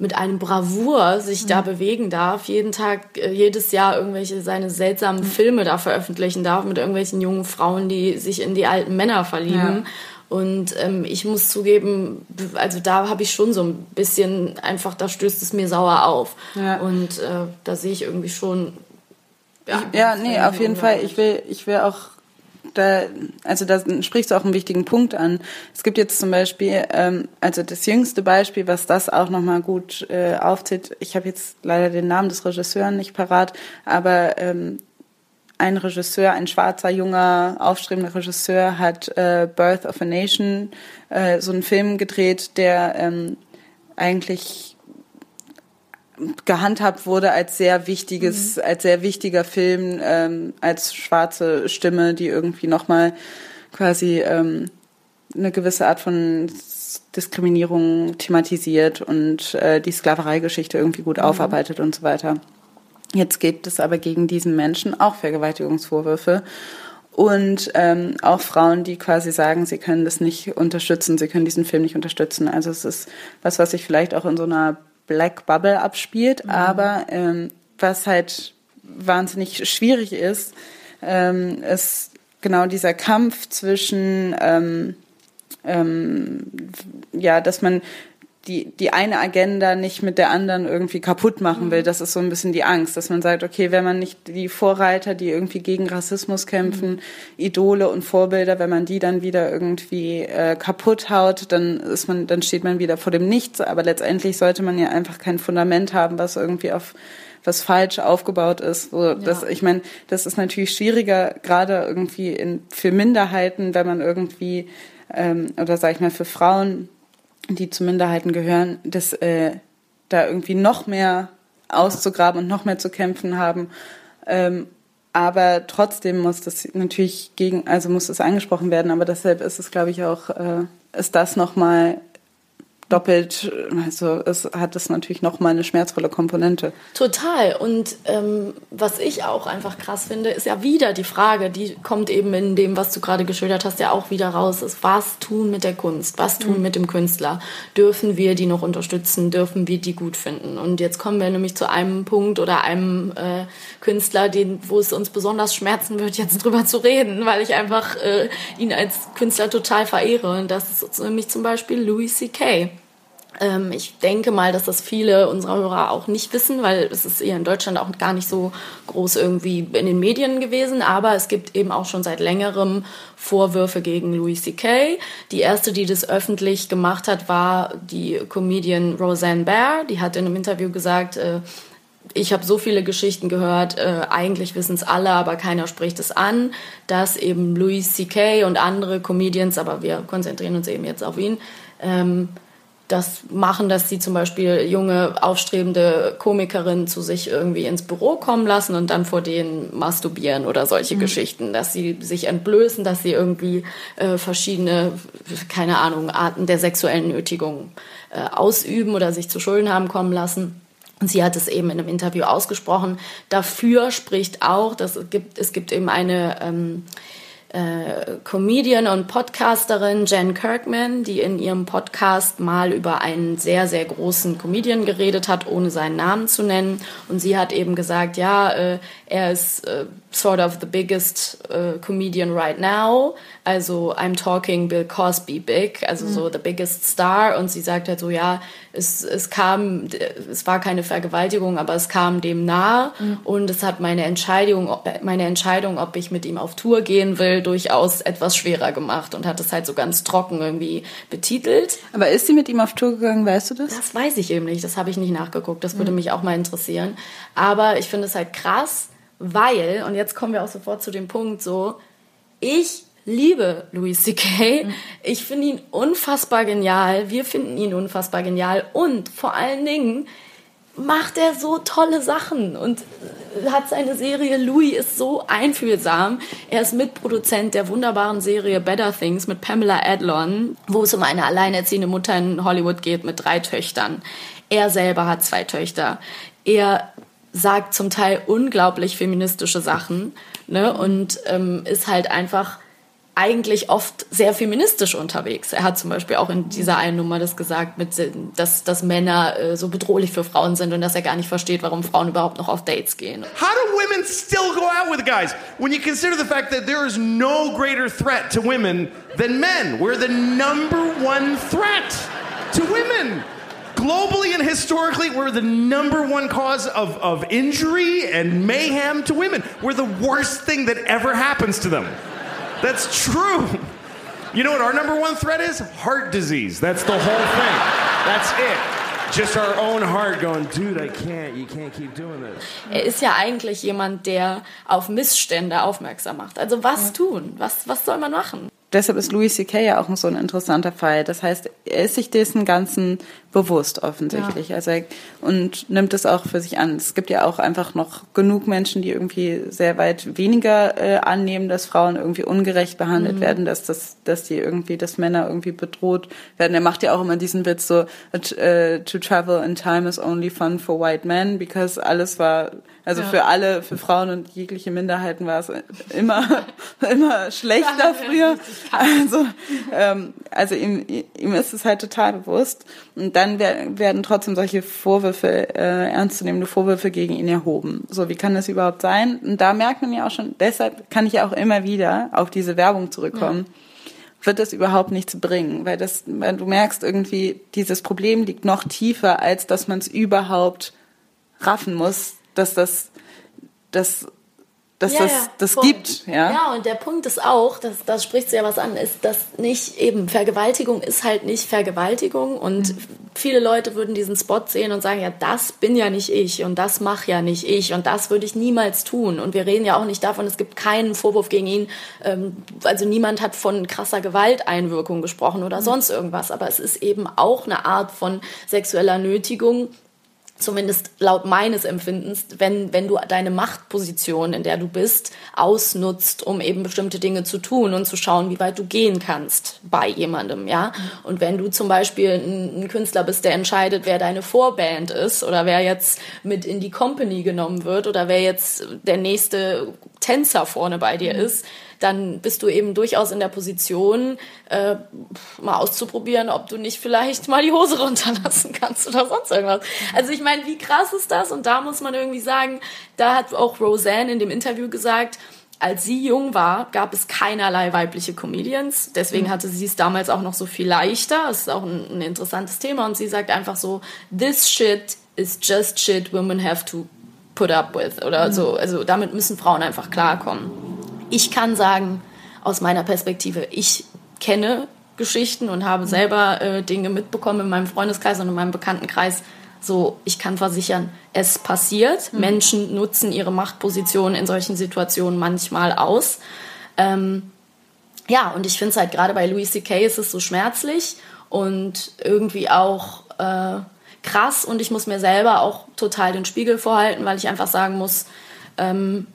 mit einem Bravour sich da bewegen darf, jeden Tag, äh, jedes Jahr irgendwelche seine seltsamen Filme da veröffentlichen darf mit irgendwelchen jungen Frauen, die sich in die alten Männer verlieben. Und ähm, ich muss zugeben, also da habe ich schon so ein bisschen einfach, da stößt es mir sauer auf. Ja. Und äh, da sehe ich irgendwie schon. Ja, Ja, nee, auf jeden Fall. Ich will, ich will auch da, also da sprichst du auch einen wichtigen Punkt an. Es gibt jetzt zum Beispiel, ähm, also das jüngste Beispiel, was das auch nochmal gut äh, aufzählt. Ich habe jetzt leider den Namen des Regisseurs nicht parat, aber ähm, ein Regisseur, ein schwarzer, junger, aufstrebender Regisseur hat äh, Birth of a Nation, äh, so einen Film gedreht, der ähm, eigentlich gehandhabt wurde als sehr wichtiges, als sehr wichtiger Film, ähm, als schwarze Stimme, die irgendwie nochmal quasi ähm, eine gewisse Art von Diskriminierung thematisiert und äh, die Sklavereigeschichte irgendwie gut aufarbeitet und so weiter. Jetzt gibt es aber gegen diesen Menschen auch Vergewaltigungsvorwürfe und ähm, auch Frauen, die quasi sagen, sie können das nicht unterstützen, sie können diesen Film nicht unterstützen. Also es ist was, was sich vielleicht auch in so einer Black Bubble abspielt, aber ähm, was halt wahnsinnig schwierig ist, ähm, ist genau dieser Kampf zwischen ähm, ähm, ja, dass man die, die eine Agenda nicht mit der anderen irgendwie kaputt machen will. Das ist so ein bisschen die Angst, dass man sagt, okay, wenn man nicht die Vorreiter, die irgendwie gegen Rassismus kämpfen, Idole und Vorbilder, wenn man die dann wieder irgendwie äh, kaputt haut, dann ist man, dann steht man wieder vor dem Nichts. Aber letztendlich sollte man ja einfach kein Fundament haben, was irgendwie auf was falsch aufgebaut ist. So, das, ich meine, das ist natürlich schwieriger, gerade irgendwie in, für Minderheiten, wenn man irgendwie ähm, oder sag ich mal für Frauen, die zu Minderheiten gehören, das äh, da irgendwie noch mehr auszugraben und noch mehr zu kämpfen haben. Ähm, aber trotzdem muss das natürlich gegen, also muss das angesprochen werden. Aber deshalb ist es, glaube ich, auch, äh, ist das nochmal doppelt, also es hat es natürlich nochmal eine schmerzvolle Komponente. Total. Und ähm, was ich auch einfach krass finde, ist ja wieder die Frage, die kommt eben in dem, was du gerade geschildert hast, ja auch wieder raus, ist, was tun mit der Kunst? Was tun mit dem Künstler? Dürfen wir die noch unterstützen? Dürfen wir die gut finden? Und jetzt kommen wir nämlich zu einem Punkt oder einem äh, Künstler, den, wo es uns besonders schmerzen wird, jetzt drüber zu reden, weil ich einfach äh, ihn als Künstler total verehre. Und das ist nämlich zum Beispiel Louis C.K. Ähm, ich denke mal, dass das viele unserer Hörer auch nicht wissen, weil es ist eher in Deutschland auch gar nicht so groß irgendwie in den Medien gewesen. Aber es gibt eben auch schon seit längerem Vorwürfe gegen Louis C.K. Die erste, die das öffentlich gemacht hat, war die Comedian Roseanne Barr. Die hat in einem Interview gesagt, äh, ich habe so viele Geschichten gehört, äh, eigentlich wissen es alle, aber keiner spricht es an, dass eben Louis C.K. und andere Comedians, aber wir konzentrieren uns eben jetzt auf ihn, ähm, das machen, dass sie zum Beispiel junge, aufstrebende Komikerinnen zu sich irgendwie ins Büro kommen lassen und dann vor denen masturbieren oder solche Geschichten, dass sie sich entblößen, dass sie irgendwie äh, verschiedene, keine Ahnung, Arten der sexuellen Nötigung äh, ausüben oder sich zu Schulden haben kommen lassen. Und sie hat es eben in einem Interview ausgesprochen. Dafür spricht auch, dass es gibt, es gibt eben eine ähm, äh, Comedian und Podcasterin Jen Kirkman, die in ihrem Podcast mal über einen sehr, sehr großen Comedian geredet hat, ohne seinen Namen zu nennen. Und sie hat eben gesagt, ja, äh, er ist äh, sort of the biggest uh, comedian right now. Also I'm talking Bill Cosby big, also so the biggest star. Und sie sagt halt so, ja, es, es kam, es war keine Vergewaltigung, aber es kam dem nahe. Und es hat meine Entscheidung, meine Entscheidung, ob ich mit ihm auf Tour gehen will, durchaus etwas schwerer gemacht und hat es halt so ganz trocken irgendwie betitelt. Aber ist sie mit ihm auf Tour gegangen, weißt du das? Das weiß ich eben nicht, das habe ich nicht nachgeguckt, das würde mich auch mal interessieren. Aber ich finde es halt krass, weil, und jetzt kommen wir auch sofort zu dem Punkt so, ich liebe Louis C.K. Ich finde ihn unfassbar genial. Wir finden ihn unfassbar genial. Und vor allen Dingen macht er so tolle Sachen und hat seine Serie Louis ist so einfühlsam. Er ist Mitproduzent der wunderbaren Serie Better Things mit Pamela Adlon, wo es um eine alleinerziehende Mutter in Hollywood geht mit drei Töchtern. Er selber hat zwei Töchter. Er sagt zum Teil unglaublich feministische Sachen ne? und ähm, ist halt einfach eigentlich oft sehr feministisch unterwegs. Er hat zum Beispiel auch in dieser einen Nummer das gesagt, mit, dass, dass Männer äh, so bedrohlich für Frauen sind und dass er gar nicht versteht, warum Frauen überhaupt noch auf Dates gehen. How do women still go out with guys when you consider the fact that there is no greater threat to women than men? We're the number one threat to women. Globally and historically, we're the number one cause of, of injury and mayhem to women. We're the worst thing that ever happens to them. That's true. You know what our number one threat is? Heart disease. That's the whole thing. That's it. Just our own heart going, dude, I can't, you can't keep doing this. Er ist ja eigentlich jemand, der auf Missstände aufmerksam macht. Also was ja. tun? Was, was soll man machen? deshalb ist Louis C.K. ja auch so ein interessanter Fall. Das heißt, er ist sich dessen Ganzen bewusst offensichtlich. Ja. Also er, und nimmt es auch für sich an. Es gibt ja auch einfach noch genug Menschen, die irgendwie sehr weit weniger äh, annehmen, dass Frauen irgendwie ungerecht behandelt mhm. werden, dass das, dass die irgendwie, dass Männer irgendwie bedroht werden. Er macht ja auch immer diesen Witz so, uh, to travel in time is only fun for white men, because alles war also ja. für alle, für Frauen und jegliche Minderheiten war es immer, immer schlechter früher. Also, ähm, also ihm, ihm ist es halt total bewusst. Und dann werden trotzdem solche Vorwürfe, äh, ernstzunehmende Vorwürfe gegen ihn erhoben. So, wie kann das überhaupt sein? Und da merkt man ja auch schon, deshalb kann ich ja auch immer wieder auf diese Werbung zurückkommen. Ja wird das überhaupt nichts bringen, weil das, weil du merkst irgendwie, dieses Problem liegt noch tiefer, als dass man es überhaupt raffen muss, dass das, das dass ja, das, das gibt. Ja? ja, und der Punkt ist auch, das, das spricht ja was an, ist, dass nicht eben Vergewaltigung ist halt nicht Vergewaltigung und mhm. viele Leute würden diesen Spot sehen und sagen, ja, das bin ja nicht ich und das mach ja nicht ich und das würde ich niemals tun. Und wir reden ja auch nicht davon, es gibt keinen Vorwurf gegen ihn, ähm, also niemand hat von krasser Gewalteinwirkung gesprochen oder mhm. sonst irgendwas, aber es ist eben auch eine Art von sexueller Nötigung, zumindest laut meines Empfindens, wenn, wenn du deine Machtposition, in der du bist, ausnutzt, um eben bestimmte Dinge zu tun und zu schauen, wie weit du gehen kannst bei jemandem, ja. Und wenn du zum Beispiel ein, ein Künstler bist, der entscheidet, wer deine Vorband ist oder wer jetzt mit in die Company genommen wird oder wer jetzt der nächste Tänzer vorne bei dir mhm. ist, dann bist du eben durchaus in der Position, äh, mal auszuprobieren, ob du nicht vielleicht mal die Hose runterlassen kannst oder sonst irgendwas. Also ich meine, wie krass ist das? Und da muss man irgendwie sagen, da hat auch Roseanne in dem Interview gesagt, als sie jung war, gab es keinerlei weibliche Comedians. Deswegen mhm. hatte sie es damals auch noch so viel leichter. Das ist auch ein, ein interessantes Thema. Und sie sagt einfach so, this shit is just shit women have to put up with. Oder mhm. so. Also damit müssen Frauen einfach klarkommen. Ich kann sagen, aus meiner Perspektive, ich kenne Geschichten und habe selber äh, Dinge mitbekommen in meinem Freundeskreis und in meinem Bekanntenkreis. So, ich kann versichern, es passiert. Mhm. Menschen nutzen ihre Machtposition in solchen Situationen manchmal aus. Ähm, ja, und ich finde es halt gerade bei Louis C.K. ist es so schmerzlich und irgendwie auch äh, krass und ich muss mir selber auch total den Spiegel vorhalten, weil ich einfach sagen muss, ähm,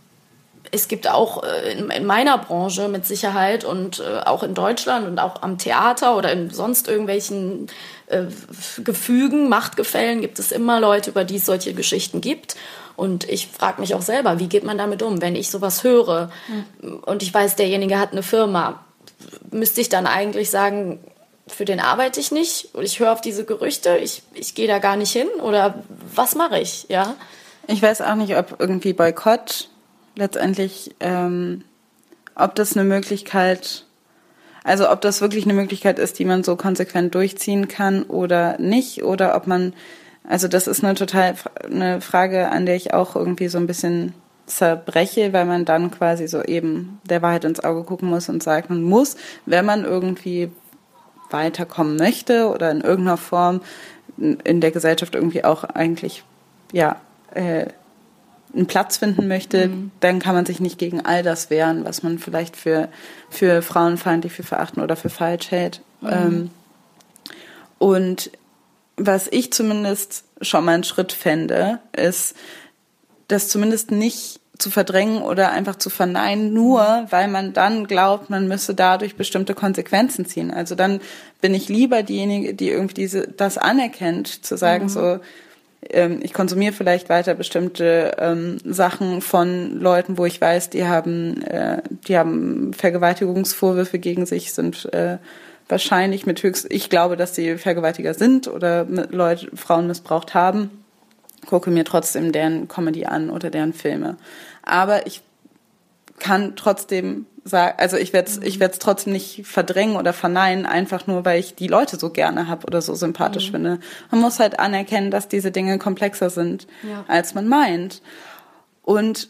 es gibt auch äh, in, in, meiner Branche mit Sicherheit und äh, auch in Deutschland und auch am Theater oder in sonst irgendwelchen äh, Gefügen, Machtgefällen gibt es immer Leute, über die es solche Geschichten gibt. Und ich frage mich auch selber, wie geht man damit um, wenn ich sowas höre mhm. und ich weiß, derjenige hat eine Firma, müsste ich dann eigentlich sagen, für den arbeite ich nicht und ich höre auf diese Gerüchte, ich, ich gehe da gar nicht hin oder was mache ich, ja? Ich weiß auch nicht, ob irgendwie Boykott letztendlich, ähm, ob das eine Möglichkeit, also ob das wirklich eine Möglichkeit ist, die man so konsequent durchziehen kann oder nicht, oder ob man, also das ist eine total eine Frage, an der ich auch irgendwie so ein bisschen zerbreche, weil man dann quasi so eben der Wahrheit ins Auge gucken muss und sagt, man muss, wenn man irgendwie weiterkommen möchte oder in irgendeiner Form in der Gesellschaft irgendwie auch eigentlich ja äh, einen Platz finden möchte, mhm. dann kann man sich nicht gegen all das wehren, was man vielleicht für, für frauenfeindlich, für verachten oder für falsch hält. Mhm. Ähm, und was ich zumindest schon mal einen Schritt fände, ist, das zumindest nicht zu verdrängen oder einfach zu verneinen, nur weil man dann glaubt, man müsse dadurch bestimmte Konsequenzen ziehen. Also dann bin ich lieber diejenige, die irgendwie diese, das anerkennt, zu sagen mhm. so, ähm, ich konsumiere vielleicht weiter bestimmte ähm, Sachen von Leuten, wo ich weiß, die haben, äh, die haben Vergewaltigungsvorwürfe gegen sich, sind äh, wahrscheinlich mit höchst, ich glaube, dass sie Vergewaltiger sind oder Leute, Frauen missbraucht haben, gucke mir trotzdem deren Comedy an oder deren Filme. Aber ich kann trotzdem sagen, also ich werde es ich werd's trotzdem nicht verdrängen oder verneinen, einfach nur, weil ich die Leute so gerne habe oder so sympathisch mhm. finde. Man muss halt anerkennen, dass diese Dinge komplexer sind, ja. als man meint. Und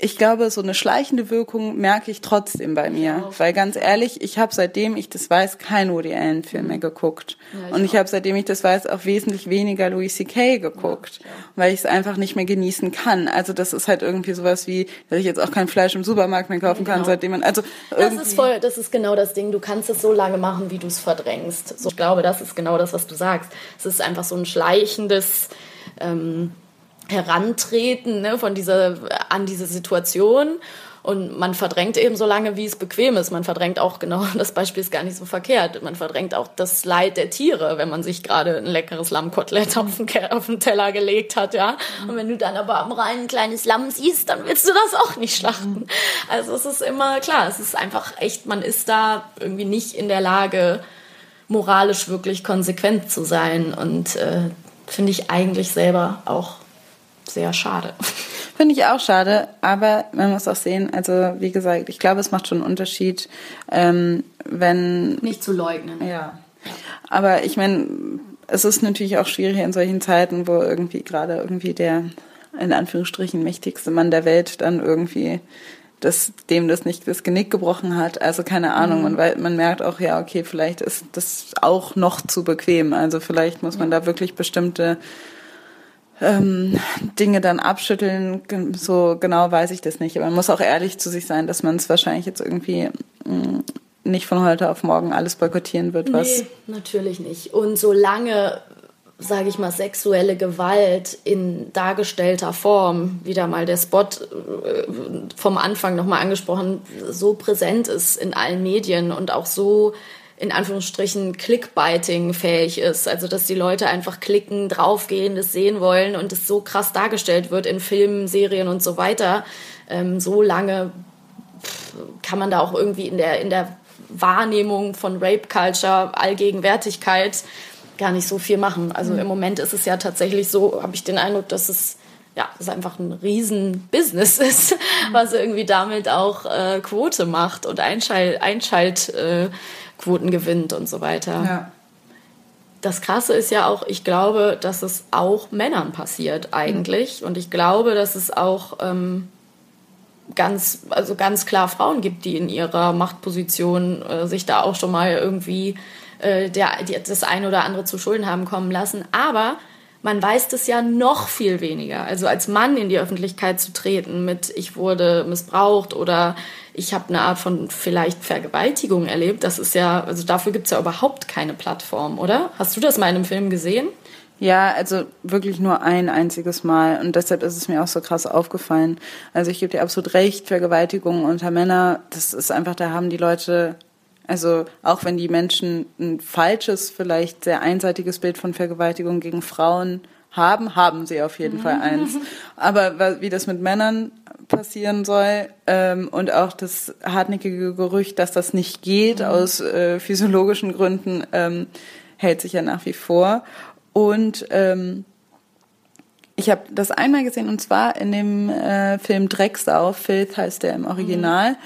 ich glaube, so eine schleichende Wirkung merke ich trotzdem bei mir. Weil ganz ehrlich, ich habe seitdem ich das weiß, kein Woody Allen Film mhm. mehr geguckt. Ja, ich und ich habe seitdem ich das weiß auch wesentlich weniger Louis C.K. geguckt, ja, ja. weil ich es einfach nicht mehr genießen kann. Also das ist halt irgendwie sowas wie, dass ich jetzt auch kein Fleisch im Supermarkt mehr kaufen kann, genau. seitdem man also das ist voll, das ist genau das Ding. Du kannst es so lange machen, wie du es verdrängst. So, ich glaube, das ist genau das, was du sagst. Es ist einfach so ein schleichendes ähm, Herantreten ne, von dieser, an diese Situation. Und man verdrängt eben so lange, wie es bequem ist. Man verdrängt auch, genau, das Beispiel ist gar nicht so verkehrt. Man verdrängt auch das Leid der Tiere, wenn man sich gerade ein leckeres Lammkotelett auf den, auf den Teller gelegt hat, ja. Und wenn du dann aber am Rhein ein kleines Lamm siehst, dann willst du das auch nicht schlachten. Also es ist immer klar, es ist einfach echt, man ist da irgendwie nicht in der Lage, moralisch wirklich konsequent zu sein. Und äh, finde ich eigentlich selber auch sehr schade. Finde ich auch schade, aber man muss auch sehen, also wie gesagt, ich glaube, es macht schon einen Unterschied, ähm, wenn. Nicht zu leugnen. Ja. Aber ich meine, es ist natürlich auch schwierig in solchen Zeiten, wo irgendwie gerade irgendwie der in Anführungsstrichen mächtigste Mann der Welt dann irgendwie das, dem das nicht das Genick gebrochen hat. Also keine Ahnung. Mhm. Man, man merkt auch, ja, okay, vielleicht ist das auch noch zu bequem. Also vielleicht muss man da wirklich bestimmte ähm, Dinge dann abschütteln, so genau weiß ich das nicht. Aber man muss auch ehrlich zu sich sein, dass man es wahrscheinlich jetzt irgendwie mh, mm, nicht von heute auf morgen alles boykottieren wird. Was nee, natürlich nicht. Und solange, sage ich mal, sexuelle Gewalt in dargestellter Form, wieder mal der Spot äh, vom Anfang nochmal angesprochen, so präsent ist in allen Medien und auch so in Anführungsstrichen Clickbiting fähig ist. Also dass die Leute einfach klicken, draufgehen, das sehen wollen und es so krass dargestellt wird in Filmen, Serien und so weiter. Ähm, so lange kann man da auch irgendwie in der, in der Wahrnehmung von Rape Culture, Allgegenwärtigkeit gar nicht so viel machen. Also mhm. im Moment ist es ja tatsächlich so, habe ich den Eindruck, dass es ja, es einfach ein Riesen-Business ist, was irgendwie damit auch äh, Quote macht und Einschalt, Einschalt äh, Quoten gewinnt und so weiter. Ja. Das Krasse ist ja auch, ich glaube, dass es auch Männern passiert eigentlich. Mhm. Und ich glaube, dass es auch ähm, ganz, also ganz klar Frauen gibt, die in ihrer Machtposition äh, sich da auch schon mal irgendwie äh, der, die, das eine oder andere zu Schulden haben kommen lassen. Aber man weiß das ja noch viel weniger. Also als Mann in die Öffentlichkeit zu treten mit ich wurde missbraucht oder ich habe eine Art von vielleicht Vergewaltigung erlebt. Das ist ja, also dafür gibt es ja überhaupt keine Plattform, oder? Hast du das mal in einem Film gesehen? Ja, also wirklich nur ein einziges Mal. Und deshalb ist es mir auch so krass aufgefallen. Also ich gebe dir absolut recht, Vergewaltigungen unter Männer, das ist einfach, da haben die Leute, also auch wenn die Menschen ein falsches, vielleicht sehr einseitiges Bild von Vergewaltigung gegen Frauen haben, haben sie auf jeden Fall eins. Aber wie das mit Männern passieren soll ähm, und auch das hartnäckige Gerücht, dass das nicht geht mhm. aus äh, physiologischen Gründen, ähm, hält sich ja nach wie vor. Und ähm, ich habe das einmal gesehen und zwar in dem äh, Film Drecksau, Filth heißt der im Original. Mhm.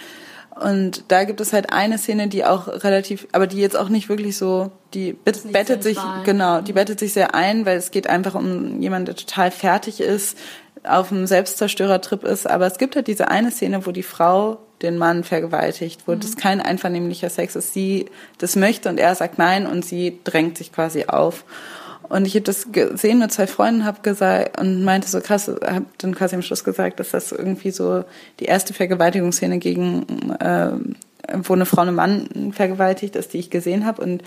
Und da gibt es halt eine Szene, die auch relativ, aber die jetzt auch nicht wirklich so, die bettet sich, genau, die mhm. bettet sich sehr ein, weil es geht einfach um jemanden, der total fertig ist, auf einem Selbstzerstörertrip ist. Aber es gibt halt diese eine Szene, wo die Frau den Mann vergewaltigt, wo mhm. das kein einvernehmlicher Sex ist. Sie das möchte und er sagt nein und sie drängt sich quasi auf. Und ich habe das gesehen mit zwei Freunden, habe gesagt und meinte so krass, habe dann quasi am Schluss gesagt, dass das irgendwie so die erste Vergewaltigungsszene gegen, äh, wo eine Frau einen Mann vergewaltigt ist, die ich gesehen habe und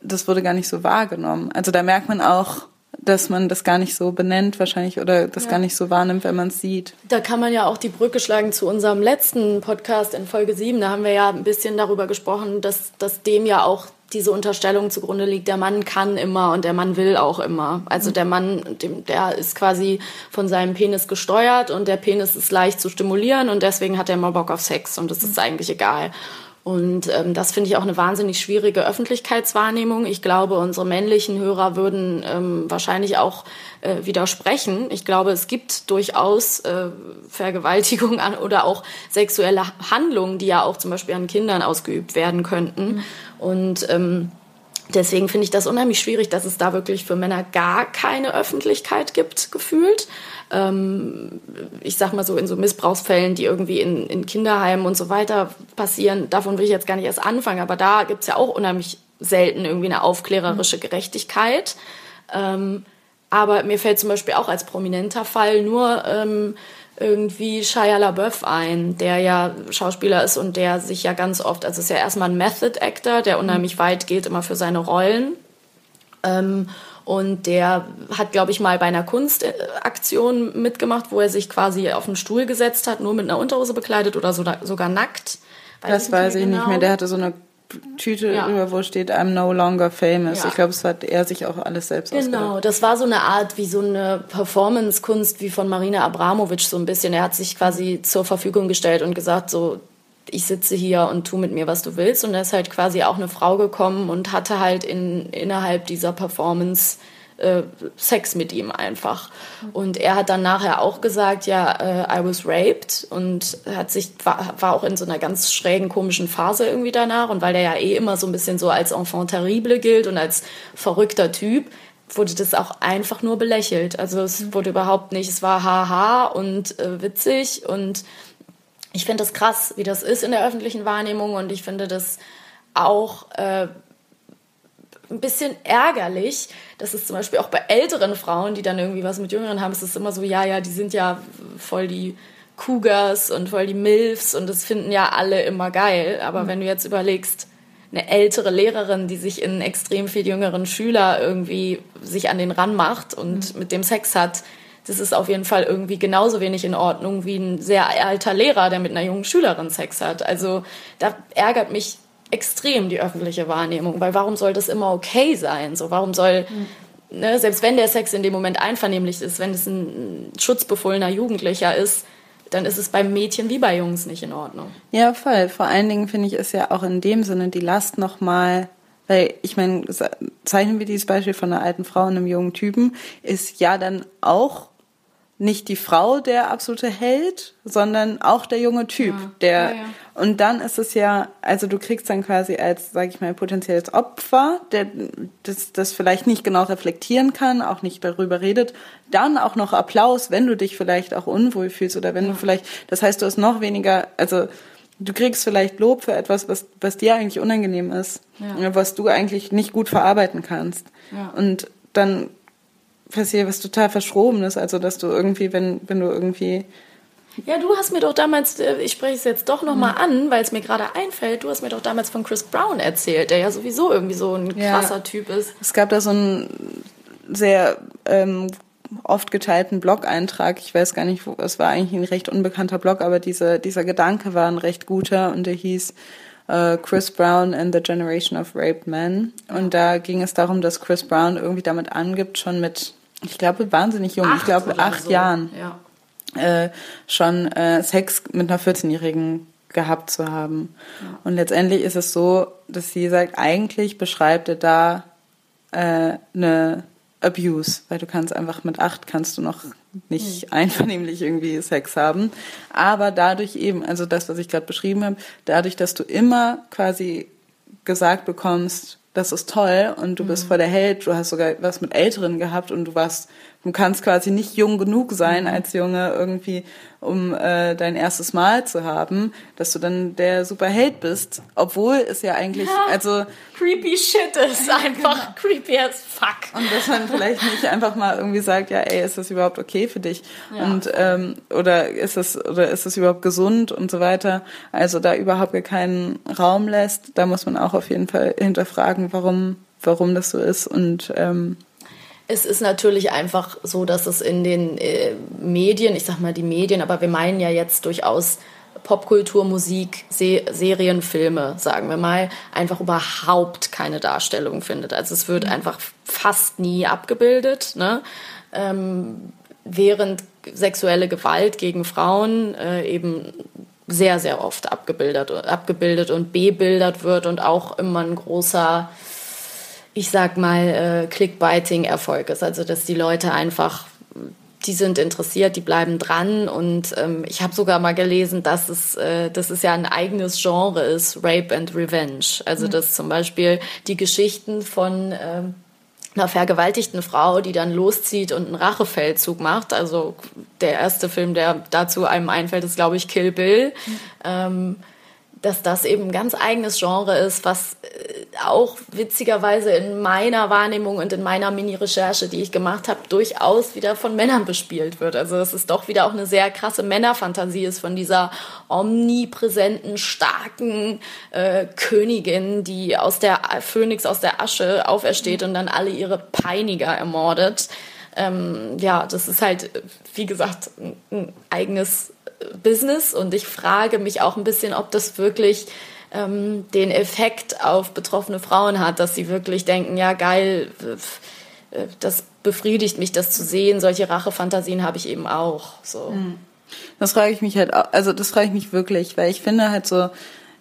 das wurde gar nicht so wahrgenommen. Also da merkt man auch, dass man das gar nicht so benennt wahrscheinlich oder das ja. gar nicht so wahrnimmt, wenn man es sieht. Da kann man ja auch die Brücke schlagen zu unserem letzten Podcast in Folge 7. Da haben wir ja ein bisschen darüber gesprochen, dass, dass dem ja auch diese Unterstellung zugrunde liegt, der Mann kann immer und der Mann will auch immer. Also der Mann, der ist quasi von seinem Penis gesteuert und der Penis ist leicht zu stimulieren und deswegen hat er immer Bock auf Sex und das ist eigentlich egal. Und ähm, das finde ich auch eine wahnsinnig schwierige Öffentlichkeitswahrnehmung. Ich glaube, unsere männlichen Hörer würden ähm, wahrscheinlich auch äh, widersprechen. Ich glaube, es gibt durchaus äh, Vergewaltigung an, oder auch sexuelle Handlungen, die ja auch zum Beispiel an Kindern ausgeübt werden könnten. Mhm. Und ähm, Deswegen finde ich das unheimlich schwierig, dass es da wirklich für Männer gar keine Öffentlichkeit gibt, gefühlt ähm, ich sag mal so in so Missbrauchsfällen, die irgendwie in, in Kinderheimen und so weiter passieren, davon will ich jetzt gar nicht erst anfangen, aber da gibt's ja auch unheimlich selten irgendwie eine aufklärerische mhm. Gerechtigkeit. Ähm, aber mir fällt zum Beispiel auch als prominenter Fall nur ähm, irgendwie Shia LaBeouf ein, der ja Schauspieler ist und der sich ja ganz oft, also ist ja erstmal ein Method Actor, der unheimlich weit geht immer für seine Rollen. Ähm, und der hat, glaube ich, mal bei einer Kunstaktion mitgemacht, wo er sich quasi auf einen Stuhl gesetzt hat, nur mit einer Unterhose bekleidet oder sogar nackt. Weiß das weiß ich genau. nicht mehr. Der hatte so eine Tüte, ja. wo steht I'm no longer famous. Ja. Ich glaube, es hat er sich auch alles selbst Genau, ausgedacht. das war so eine Art wie so eine Performance-Kunst wie von Marina Abramovic so ein bisschen. Er hat sich quasi zur Verfügung gestellt und gesagt, so ich sitze hier und tu mit mir, was du willst. Und da ist halt quasi auch eine Frau gekommen und hatte halt in, innerhalb dieser Performance äh, Sex mit ihm einfach. Und er hat dann nachher auch gesagt, ja, äh, I was raped und hat sich, war, war auch in so einer ganz schrägen, komischen Phase irgendwie danach. Und weil der ja eh immer so ein bisschen so als Enfant terrible gilt und als verrückter Typ, wurde das auch einfach nur belächelt. Also es mhm. wurde überhaupt nicht, es war haha und äh, witzig und ich finde das krass, wie das ist in der öffentlichen Wahrnehmung und ich finde das auch äh, ein bisschen ärgerlich, dass es zum Beispiel auch bei älteren Frauen, die dann irgendwie was mit Jüngeren haben, ist es immer so, ja, ja, die sind ja voll die Cougars und voll die Milfs und das finden ja alle immer geil. Aber mhm. wenn du jetzt überlegst, eine ältere Lehrerin, die sich in extrem viel jüngeren Schüler irgendwie sich an den ran macht und mhm. mit dem Sex hat, das ist auf jeden Fall irgendwie genauso wenig in Ordnung wie ein sehr alter Lehrer, der mit einer jungen Schülerin Sex hat. Also da ärgert mich extrem die öffentliche Wahrnehmung, weil warum soll das immer okay sein? So, warum soll, mhm. ne, selbst wenn der Sex in dem Moment einvernehmlich ist, wenn es ein schutzbefohlener Jugendlicher ist, dann ist es beim Mädchen wie bei Jungs nicht in Ordnung. Ja, voll. Vor allen Dingen finde ich es ja auch in dem Sinne die Last nochmal weil ich meine, zeichnen wir dieses Beispiel von einer alten Frau und einem jungen Typen, ist ja dann auch nicht die Frau der absolute Held, sondern auch der junge Typ, ja. der ja, ja. und dann ist es ja, also du kriegst dann quasi als, sage ich mal, potenzielles Opfer, der das, das vielleicht nicht genau reflektieren kann, auch nicht darüber redet, dann auch noch Applaus, wenn du dich vielleicht auch unwohl fühlst oder wenn du vielleicht, das heißt, du hast noch weniger, also du kriegst vielleicht Lob für etwas, was, was dir eigentlich unangenehm ist, was du eigentlich nicht gut verarbeiten kannst. Und dann passiert was total Verschrobenes. Also, dass du irgendwie, wenn, wenn du irgendwie. Ja, du hast mir doch damals, äh, ich spreche es jetzt doch nochmal mhm. an, weil es mir gerade einfällt, du hast mir doch damals von Chris Brown erzählt, der ja sowieso irgendwie so ein krasser ja. Typ ist. Es gab da so einen sehr ähm, oft geteilten Blog-Eintrag. Ich weiß gar nicht, wo, es war eigentlich ein recht unbekannter Blog, aber diese, dieser Gedanke war ein recht guter und der hieß uh, Chris Brown and the Generation of Raped Men. Und da ging es darum, dass Chris Brown irgendwie damit angibt, schon mit ich glaube, wahnsinnig jung, acht ich glaube acht so. Jahren, ja. äh, schon äh, Sex mit einer 14-Jährigen gehabt zu haben. Ja. Und letztendlich ist es so, dass sie sagt, eigentlich beschreibt er da äh, eine Abuse, weil du kannst einfach mit acht kannst du noch nicht mhm. einvernehmlich irgendwie Sex haben. Aber dadurch eben, also das, was ich gerade beschrieben habe, dadurch, dass du immer quasi gesagt bekommst, das ist toll und du bist mhm. voll der Held, du hast sogar was mit Älteren gehabt und du warst Du kannst quasi nicht jung genug sein mhm. als Junge irgendwie, um äh, dein erstes Mal zu haben, dass du dann der Superheld bist, obwohl es ja eigentlich, ja, also creepy shit ist einfach genau. creepy as fuck. Und dass man vielleicht nicht einfach mal irgendwie sagt, ja, ey, ist das überhaupt okay für dich? Ja. Und ähm, oder ist es oder ist es überhaupt gesund und so weiter? Also da überhaupt keinen Raum lässt, da muss man auch auf jeden Fall hinterfragen, warum warum das so ist und ähm, es ist natürlich einfach so, dass es in den äh, Medien, ich sag mal die Medien, aber wir meinen ja jetzt durchaus Popkultur, Musik, Se Serien, Filme, sagen wir mal, einfach überhaupt keine Darstellung findet. Also es wird einfach fast nie abgebildet, ne? Ähm, während sexuelle Gewalt gegen Frauen äh, eben sehr, sehr oft abgebildet, abgebildet und bebildert wird und auch immer ein großer, ich sag mal, äh, Clickbiting-Erfolg ist. Also, dass die Leute einfach, die sind interessiert, die bleiben dran. Und ähm, ich habe sogar mal gelesen, dass es, äh, dass es ja ein eigenes Genre ist, Rape and Revenge. Also, mhm. dass zum Beispiel die Geschichten von äh, einer vergewaltigten Frau, die dann loszieht und einen Rachefeldzug macht. Also der erste Film, der dazu einem einfällt, ist, glaube ich, Kill Bill. Mhm. Ähm, dass das eben ein ganz eigenes Genre ist, was äh, auch witzigerweise in meiner Wahrnehmung und in meiner Mini-Recherche, die ich gemacht habe, durchaus wieder von Männern bespielt wird. Also dass es doch wieder auch eine sehr krasse Männerfantasie ist von dieser omnipräsenten, starken äh, Königin, die aus der Phönix aus der Asche aufersteht und dann alle ihre Peiniger ermordet. Ähm, ja, das ist halt, wie gesagt, ein, ein eigenes Business und ich frage mich auch ein bisschen, ob das wirklich ähm, den Effekt auf betroffene Frauen hat, dass sie wirklich denken, ja geil, das befriedigt mich, das zu sehen. Solche Rachefantasien habe ich eben auch. So. Hm. Das frage ich mich halt, auch, also das frage ich mich wirklich, weil ich finde halt so,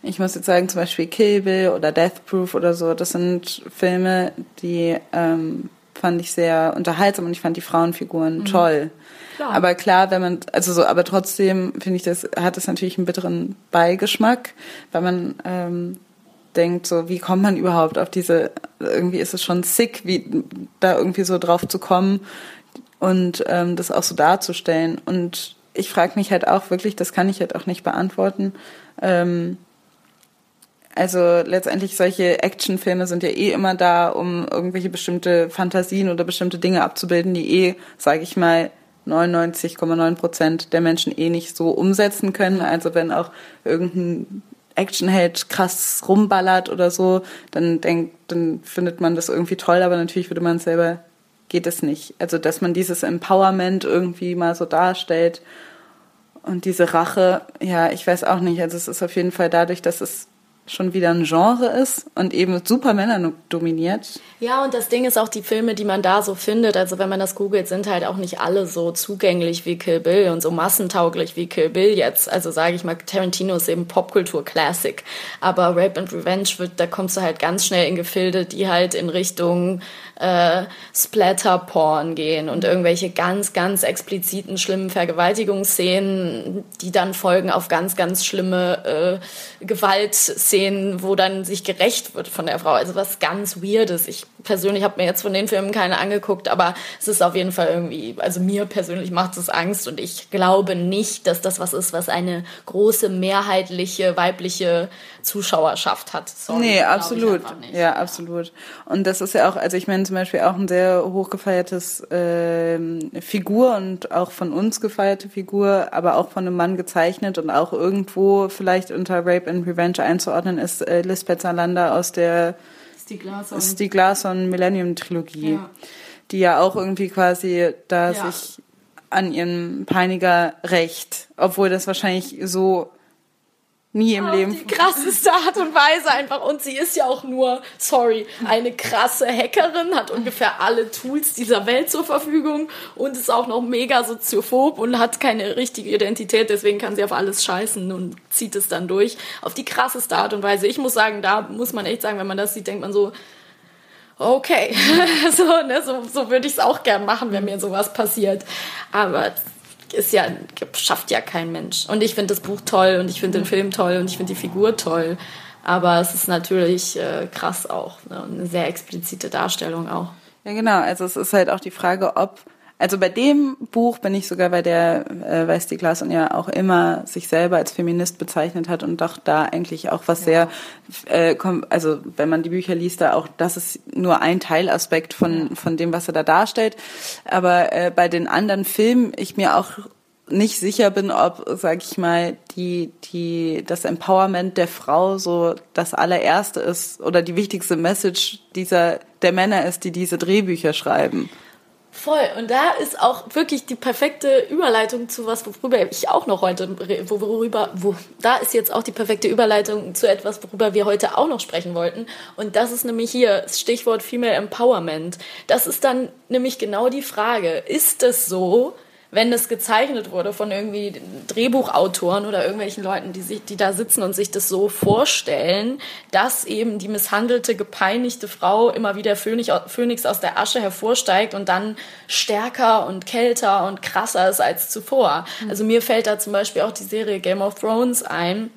ich muss jetzt sagen, zum Beispiel Kill Bill oder Death Proof oder so, das sind Filme, die ähm, fand ich sehr unterhaltsam und ich fand die Frauenfiguren mhm. toll. Klar. Aber klar, wenn man, also so, aber trotzdem finde ich, das hat es natürlich einen bitteren Beigeschmack, weil man ähm, denkt, so, wie kommt man überhaupt auf diese, irgendwie ist es schon sick, wie da irgendwie so drauf zu kommen und ähm, das auch so darzustellen. Und ich frage mich halt auch wirklich, das kann ich halt auch nicht beantworten. Ähm, also letztendlich solche Actionfilme sind ja eh immer da, um irgendwelche bestimmte Fantasien oder bestimmte Dinge abzubilden, die eh, sage ich mal, 99,9 Prozent der Menschen eh nicht so umsetzen können. Also wenn auch irgendein Actionheld krass rumballert oder so, dann denkt, dann findet man das irgendwie toll, aber natürlich würde man selber geht es nicht. Also dass man dieses Empowerment irgendwie mal so darstellt und diese Rache, ja, ich weiß auch nicht. Also es ist auf jeden Fall dadurch, dass es schon wieder ein Genre ist und eben super Männer dominiert. Ja, und das Ding ist auch die Filme, die man da so findet, also wenn man das googelt, sind halt auch nicht alle so zugänglich wie Kill Bill und so massentauglich wie Kill Bill jetzt. Also sage ich mal, Tarantino ist eben Popkultur-Classic. Aber Rape and Revenge wird, da kommst du halt ganz schnell in Gefilde, die halt in Richtung äh, Splatter-Porn gehen und irgendwelche ganz, ganz expliziten, schlimmen Vergewaltigungsszenen, die dann folgen auf ganz, ganz schlimme äh, Gewaltszenen, wo dann sich gerecht wird von der Frau. Also was ganz Weirdes. Ich persönlich habe mir jetzt von den Filmen keine angeguckt, aber es ist auf jeden Fall irgendwie, also mir persönlich macht es Angst und ich glaube nicht, dass das was ist, was eine große, mehrheitliche, weibliche Zuschauerschaft hat. Sorry, nee, absolut. Ja, absolut. Und das ist ja auch, also ich meine zum Beispiel auch ein sehr hochgefeiertes äh, Figur und auch von uns gefeierte Figur, aber auch von einem Mann gezeichnet und auch irgendwo vielleicht unter Rape and Revenge einzuordnen ist äh, Lisbeth Salander aus der Stieg Larsson, Stieg Larsson Millennium Trilogie, ja. die ja auch irgendwie quasi da ja. sich an ihrem Peiniger rächt, obwohl das wahrscheinlich so nie im Auf Leben. Die krasseste Art und Weise einfach. Und sie ist ja auch nur, sorry, eine krasse Hackerin, hat ungefähr alle Tools dieser Welt zur Verfügung und ist auch noch mega soziophob und hat keine richtige Identität. Deswegen kann sie auf alles scheißen und zieht es dann durch. Auf die krasseste Art und Weise. Ich muss sagen, da muss man echt sagen, wenn man das sieht, denkt man so, okay, so, ne, so, so würde ich es auch gern machen, wenn mir sowas passiert. Aber ist ja, schafft ja kein Mensch. Und ich finde das Buch toll und ich finde den Film toll und ich finde die Figur toll. Aber es ist natürlich äh, krass auch. Ne? Eine sehr explizite Darstellung auch. Ja, genau. Also es ist halt auch die Frage, ob also bei dem Buch bin ich sogar bei der äh, Weiß die Glas und ja auch immer sich selber als Feminist bezeichnet hat und doch da eigentlich auch was ja. sehr, äh, also wenn man die Bücher liest, da auch, das ist nur ein Teilaspekt von, von dem, was er da darstellt. Aber äh, bei den anderen Filmen ich mir auch nicht sicher bin, ob, sag ich mal, die, die, das Empowerment der Frau so das allererste ist oder die wichtigste Message dieser, der Männer ist, die diese Drehbücher schreiben. Voll. Und da ist auch wirklich die perfekte Überleitung zu was, worüber ich auch noch heute, worüber, wo, da ist jetzt auch die perfekte Überleitung zu etwas, worüber wir heute auch noch sprechen wollten. Und das ist nämlich hier Stichwort Female Empowerment. Das ist dann nämlich genau die Frage. Ist es so, wenn das gezeichnet wurde von irgendwie Drehbuchautoren oder irgendwelchen Leuten, die sich, die da sitzen und sich das so vorstellen, dass eben die misshandelte, gepeinigte Frau immer wieder Phönix aus der Asche hervorsteigt und dann stärker und kälter und krasser ist als zuvor. Also mir fällt da zum Beispiel auch die Serie Game of Thrones ein,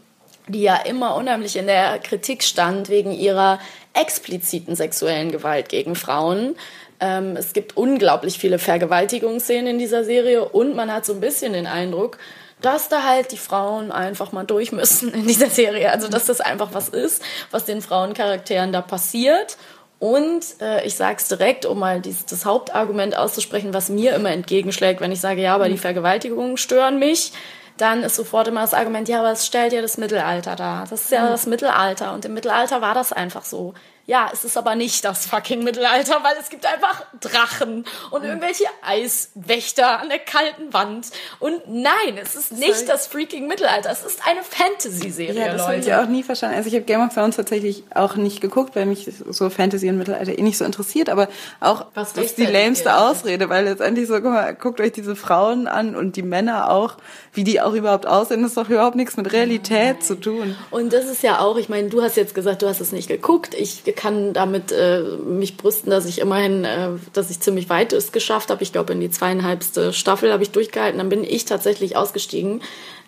die ja immer unheimlich in der Kritik stand wegen ihrer expliziten sexuellen Gewalt gegen Frauen. Ähm, es gibt unglaublich viele Vergewaltigungsszenen in dieser Serie und man hat so ein bisschen den Eindruck, dass da halt die Frauen einfach mal durch müssen in dieser Serie. Also dass das einfach was ist, was den Frauencharakteren da passiert. Und äh, ich sage es direkt, um mal dies, das Hauptargument auszusprechen, was mir immer entgegenschlägt, wenn ich sage, ja, aber die Vergewaltigungen stören mich, dann ist sofort immer das Argument, ja, aber es stellt ja das Mittelalter dar. Das ist ja das Mittelalter und im Mittelalter war das einfach so. Ja, es ist aber nicht das fucking Mittelalter, weil es gibt einfach Drachen und irgendwelche Eiswächter an der kalten Wand. Und nein, es ist nicht das freaking Mittelalter. Es ist eine Fantasy-Serie, Ja, das habe Leute. ich auch nie verstanden. Also ich habe Game of Thrones tatsächlich auch nicht geguckt, weil mich so Fantasy und Mittelalter eh nicht so interessiert. Aber auch Was das ist die lämste? Ausrede, weil letztendlich so, guck mal, guckt euch diese Frauen an und die Männer auch, wie die auch überhaupt aussehen, das ist doch überhaupt nichts mit Realität zu tun. Und das ist ja auch, ich meine, du hast jetzt gesagt, du hast es nicht geguckt. Ich kann damit äh, mich brüsten, dass ich immerhin, äh, dass ich ziemlich weit es geschafft habe. Ich glaube, in die zweieinhalbste Staffel habe ich durchgehalten. Dann bin ich tatsächlich ausgestiegen.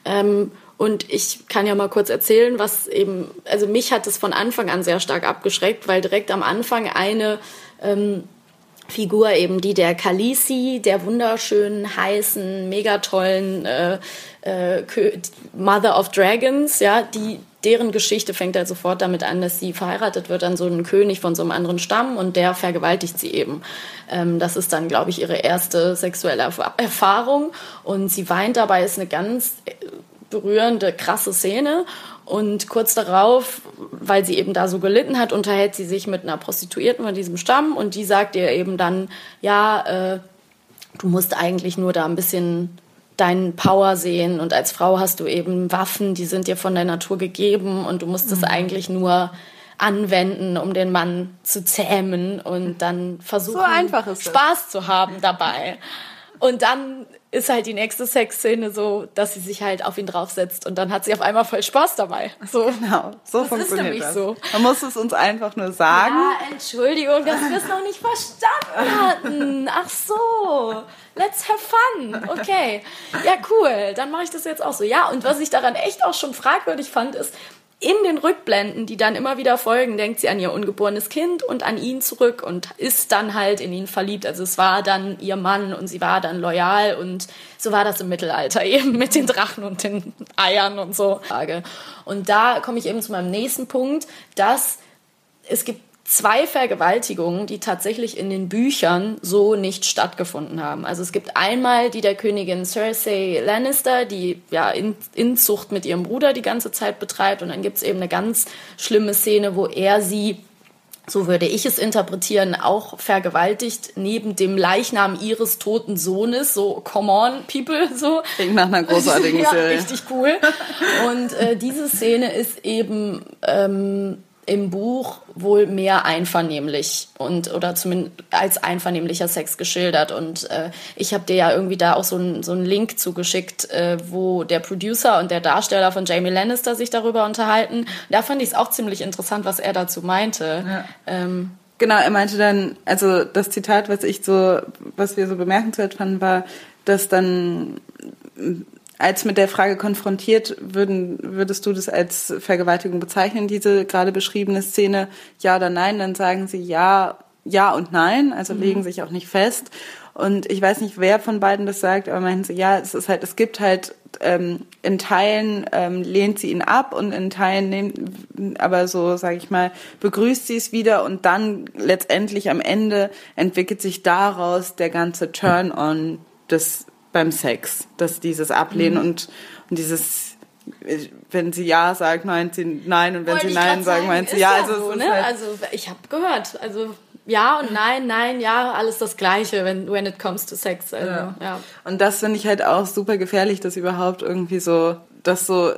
Ähm, und ich kann ja mal kurz erzählen, was eben, also mich hat es von Anfang an sehr stark abgeschreckt, weil direkt am Anfang eine ähm, Figur eben die der Khaleesi, der wunderschönen, heißen, mega tollen äh, äh, Mother of Dragons, ja, die deren Geschichte fängt halt sofort damit an, dass sie verheiratet wird an so einen König von so einem anderen Stamm und der vergewaltigt sie eben. Ähm, das ist dann, glaube ich, ihre erste sexuelle Erf- Erfahrung und sie weint dabei, ist eine ganz äh, berührende, krasse Szene. Und kurz darauf, weil sie eben da so gelitten hat, unterhält sie sich mit einer Prostituierten von diesem Stamm und die sagt ihr eben dann, ja, äh, du musst eigentlich nur da ein bisschen deinen Power sehen und als Frau hast du eben Waffen, die sind dir von der Natur gegeben und du musst es eigentlich nur anwenden, um den Mann zu zähmen und dann versuchen, So. Spaß zu haben dabei. Und dann ist halt die nächste Sexszene so, dass sie sich halt auf ihn draufsetzt und dann hat sie auf einmal voll Spaß dabei. So. Genau, so ist funktioniert nämlich das. so. Man muss es uns einfach nur sagen. Ja, Entschuldigung, dass wir es noch nicht verstanden hatten. Ach so. Let's have fun. Okay. Ja, cool. Dann mache ich das jetzt auch so. Ja, und was ich daran echt auch schon fragwürdig fand, ist, in den Rückblenden, die dann immer wieder folgen, denkt sie an ihr ungeborenes Kind und an ihn zurück und ist dann halt in ihn verliebt. Also es war dann ihr Mann und sie war dann loyal und so war das im Mittelalter eben mit den Drachen und den Eiern und so. Und da komme ich eben zu meinem nächsten Punkt, dass es gibt zwei Vergewaltigungen, die tatsächlich in den Büchern so nicht stattgefunden haben. Also es gibt einmal die der Königin Cersei Lannister, die ja In Inzucht mit ihrem Bruder die ganze Zeit betreibt. Und dann gibt es eben eine ganz schlimme Szene, wo er sie so würde ich es interpretieren, auch vergewaltigt neben dem Leichnam ihres toten Sohnes. So, come on, people, so. Klingt nach einer großartigen ja, Serie. richtig cool. Und äh, diese Szene ist eben ähm, im Buch wohl mehr einvernehmlich und oder zumindest als einvernehmlicher Sex geschildert. Und äh, ich habe dir ja irgendwie da auch so einen so einen Link zugeschickt, äh, wo der Producer und der Darsteller von Jamie Lannister sich darüber unterhalten. Da fand ich es auch ziemlich interessant, was er dazu meinte. Ähm, Genau, er meinte dann, also das Zitat, was ich so, was wir so bemerkenswert fanden, war, dass dann als mit der Frage konfrontiert würden, würdest du das als Vergewaltigung bezeichnen, diese gerade beschriebene Szene, ja oder nein, dann sagen sie ja, ja und nein, also legen sich auch nicht fest. Und ich weiß nicht, wer von beiden das sagt, aber meinen sie, ja, es ist halt, es gibt halt ähm, in Teilen ähm, lehnt sie ihn ab und in Teilen nehmen, aber so sage ich mal, begrüßt sie es wieder und dann letztendlich am Ende entwickelt sich daraus der ganze Turn-on des beim Sex, dass dieses Ablehnen und, und dieses wenn sie ja sagt, meint sie nein und wenn wollte sie nein sagt, sagen, meint sie ist ja. Also, so, ne? halt, also ich habe gehört, also ja und nein, nein, ja, alles das Gleiche, wenn when it comes to sex. Also, ja. ja. Und das finde ich halt auch super gefährlich, dass überhaupt irgendwie so, das so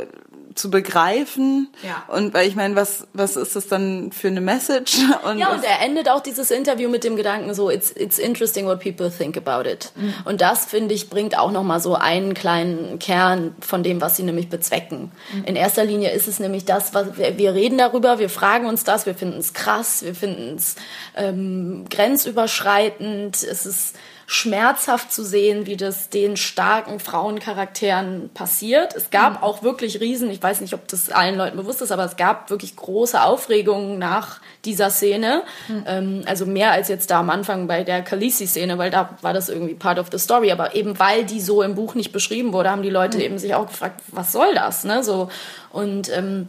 zu begreifen. Ja. Und weil ich meine, was, was ist das dann für eine Message? Und ja, und er endet auch dieses Interview mit dem Gedanken so, it's, it's interesting what people think about it. Mhm. Und das, finde ich, bringt auch nochmal so einen kleinen Kern von dem, was sie nämlich bezwecken. Mhm. In erster Linie ist es nämlich das, was wir, wir reden darüber, wir fragen uns das, wir finden es krass, wir finden es ähm, grenzüberschreitend, es ist schmerzhaft zu sehen, wie das den starken Frauencharakteren passiert. Es gab mhm. auch wirklich Riesen, ich weiß nicht, ob das allen Leuten bewusst ist, aber es gab wirklich große Aufregungen nach dieser Szene. Mhm. Ähm, also mehr als jetzt da am Anfang bei der Khaleesi-Szene, weil da war das irgendwie part of the story. Aber eben weil die so im Buch nicht beschrieben wurde, haben die Leute mhm. eben sich auch gefragt, was soll das? Ne? So, und ähm,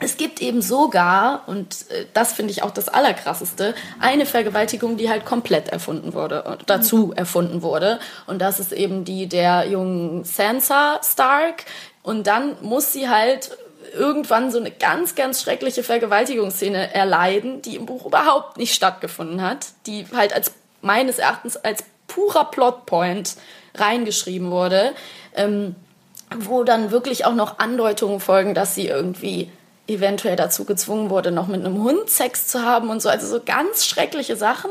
es gibt eben sogar, und äh, das finde ich auch das Allerkrasseste, eine Vergewaltigung, die halt komplett erfunden wurde, dazu erfunden wurde. Und das ist eben die der jungen Sansa Stark. Und dann muss sie halt irgendwann so eine ganz, ganz schreckliche Vergewaltigungsszene erleiden, die im Buch überhaupt nicht stattgefunden hat, die halt als meines Erachtens als purer Plotpoint reingeschrieben wurde, ähm, wo dann wirklich auch noch Andeutungen folgen, dass sie irgendwie eventuell dazu gezwungen wurde, noch mit einem Hund Sex zu haben und so. Also so ganz schreckliche Sachen.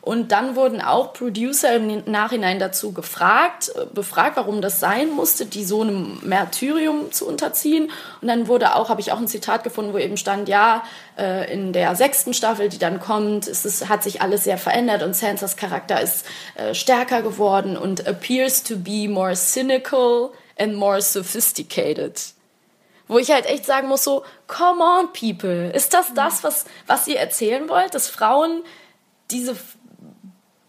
Und dann wurden auch Producer im Nachhinein dazu gefragt, äh, befragt, warum das sein musste, die so einem Märtyrium zu unterziehen. Und dann wurde auch, habe ich auch ein Zitat gefunden, wo eben stand, ja, äh, in der sechsten Staffel, die dann kommt, es, hat sich alles sehr verändert und Sansas Charakter ist äh, stärker geworden und appears to be more cynical and more sophisticated. Wo ich halt echt sagen muss, so, come on, people. Ist das das, was, was ihr erzählen wollt? Dass Frauen diese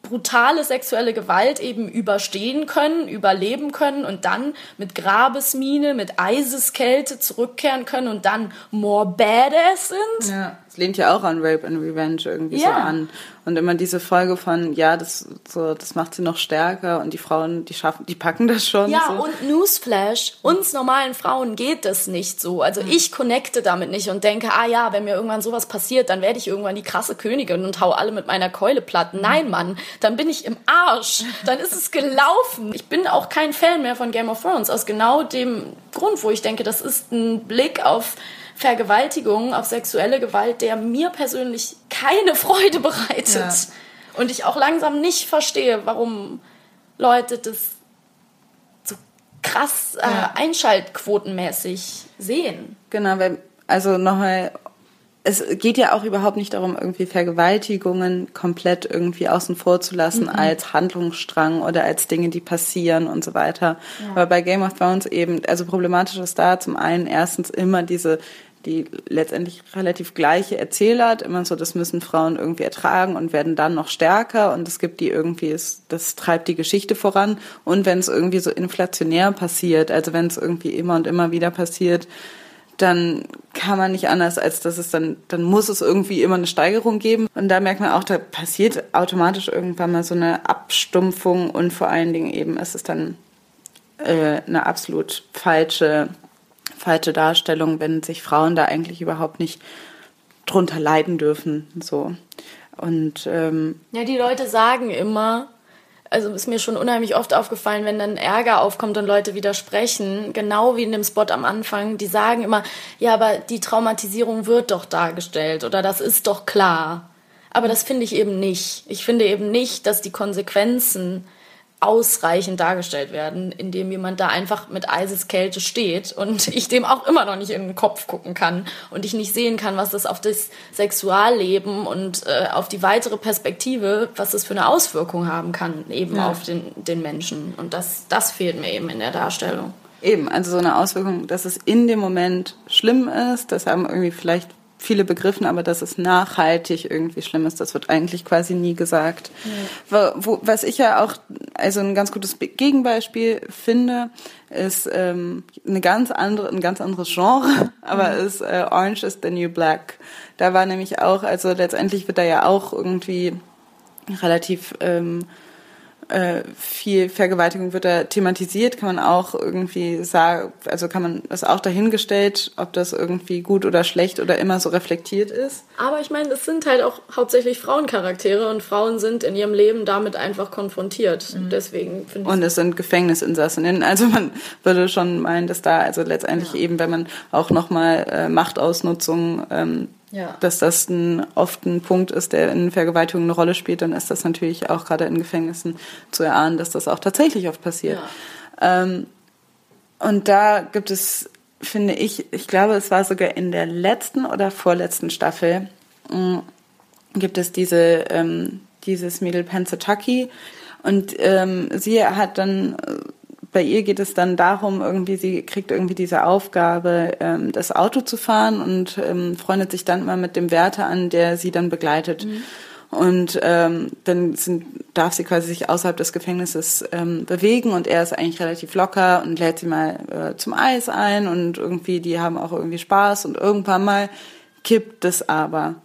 brutale sexuelle Gewalt eben überstehen können, überleben können und dann mit Grabesmine, mit Eiseskälte zurückkehren können und dann more badass sind. Ja, lehnt ja auch an Rape and Revenge irgendwie ja. so an. Und immer diese Folge von, ja, das, so, das macht sie noch stärker und die Frauen, die schaffen, die packen das schon. Ja, so. und Newsflash, uns normalen Frauen geht das nicht so. Also mhm. ich connecte damit nicht und denke, ah ja, wenn mir irgendwann sowas passiert, dann werde ich irgendwann die krasse Königin und hau alle mit meiner Keule platt. Mhm. Nein, Mann, dann bin ich im Arsch. Dann ist es gelaufen. Ich bin auch kein Fan mehr von Game of Thrones, aus genau dem Grund, wo ich denke, das ist ein Blick auf Vergewaltigung, auf sexuelle Gewalt, der mir persönlich keine Freude bereitet. Ja. Und ich auch langsam nicht verstehe, warum Leute das so krass äh, ja. einschaltquotenmäßig sehen. Genau, weil, also nochmal, es geht ja auch überhaupt nicht darum, irgendwie Vergewaltigungen komplett irgendwie außen vor zu lassen mhm. als Handlungsstrang oder als Dinge, die passieren und so weiter. Ja. Aber bei Game of Thrones eben, also problematisch ist da zum einen erstens immer diese die letztendlich relativ gleiche Erzählart, immer so, das müssen Frauen irgendwie ertragen und werden dann noch stärker und es gibt die irgendwie, das treibt die Geschichte voran und wenn es irgendwie so inflationär passiert, also wenn es irgendwie immer und immer wieder passiert, dann kann man nicht anders, als dass es dann, dann muss es irgendwie immer eine Steigerung geben. Und da merkt man auch, da passiert automatisch irgendwann mal so eine Abstumpfung und vor allen Dingen eben ist es dann äh, eine absolut falsche falsche Darstellung, wenn sich Frauen da eigentlich überhaupt nicht drunter leiden dürfen. So. Und ähm, ja, die Leute sagen immer, also ist mir schon unheimlich oft aufgefallen, wenn dann Ärger aufkommt und Leute widersprechen, genau wie in dem Spot am Anfang, die sagen immer, ja, aber die Traumatisierung wird doch dargestellt oder das ist doch klar. Aber das finde ich eben nicht. Ich finde eben nicht, dass die Konsequenzen ausreichend dargestellt werden, indem jemand da einfach mit Eiseskälte steht und ich dem auch immer noch nicht in den Kopf gucken kann und ich nicht sehen kann, was das auf das Sexualleben und äh, auf die weitere Perspektive, was das für eine Auswirkung haben kann, eben ja. auf den, den Menschen. Und das, das fehlt mir eben in der Darstellung. Eben, also so eine Auswirkung, dass es in dem Moment schlimm ist, das haben irgendwie vielleicht viele begriffen, aber dass es nachhaltig irgendwie schlimm ist, das wird eigentlich quasi nie gesagt. Ja. Wo, was ich ja auch, also ein ganz gutes Gegenbeispiel finde, ist ähm, eine ganz andere, ein ganz anderes Genre, aber mhm. ist äh, Orange is the New Black. Da war nämlich auch, also letztendlich wird da ja auch irgendwie relativ ähm, äh, viel Vergewaltigung wird da thematisiert, kann man auch irgendwie sagen, also kann man das auch dahingestellt, ob das irgendwie gut oder schlecht oder immer so reflektiert ist. Aber ich meine, es sind halt auch hauptsächlich Frauencharaktere und Frauen sind in ihrem Leben damit einfach konfrontiert. Mhm. Deswegen finde ich. Und es sind Gefängnisinsassinnen. Also man würde schon meinen, dass da also letztendlich ja. eben, wenn man auch nochmal äh, Machtausnutzung ähm, ja. dass das ein, oft ein Punkt ist, der in Vergewaltigung eine Rolle spielt, dann ist das natürlich auch gerade in Gefängnissen zu erahnen, dass das auch tatsächlich oft passiert. Ja. Ähm, und da gibt es, finde ich, ich glaube, es war sogar in der letzten oder vorletzten Staffel, mh, mm, gibt es diese, ähm, dieses Mädel Pensatucky und ähm, sie hat dann bei ihr geht es dann darum, irgendwie, sie kriegt irgendwie diese Aufgabe, ähm, das Auto zu fahren und ähm, freundet sich dann mal mit dem Wärter an, der sie dann begleitet. Mhm. Und ähm, dann sind, darf sie quasi sich außerhalb des Gefängnisses ähm, bewegen und er ist eigentlich relativ locker und lädt sie mal äh, zum Eis ein und irgendwie, die haben auch irgendwie Spaß und irgendwann mal kippt es aber.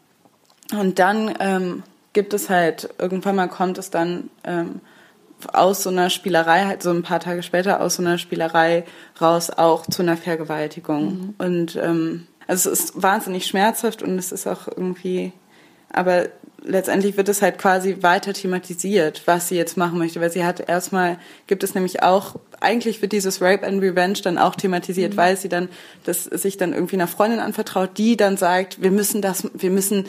Und dann ähm, gibt es halt, irgendwann mal kommt es dann ähm, aus so einer Spielerei, halt so ein paar Tage später aus so einer Spielerei raus auch zu einer Vergewaltigung. Mhm. Und ähm, also es ist wahnsinnig schmerzhaft und es ist auch irgendwie, aber letztendlich wird es halt quasi weiter thematisiert, was sie jetzt machen möchte, weil sie hat erstmal, gibt es nämlich auch, eigentlich wird dieses Rape and Revenge dann auch thematisiert, mhm. weil sie dann, das sich dann irgendwie einer Freundin anvertraut, die dann sagt, wir müssen das, wir müssen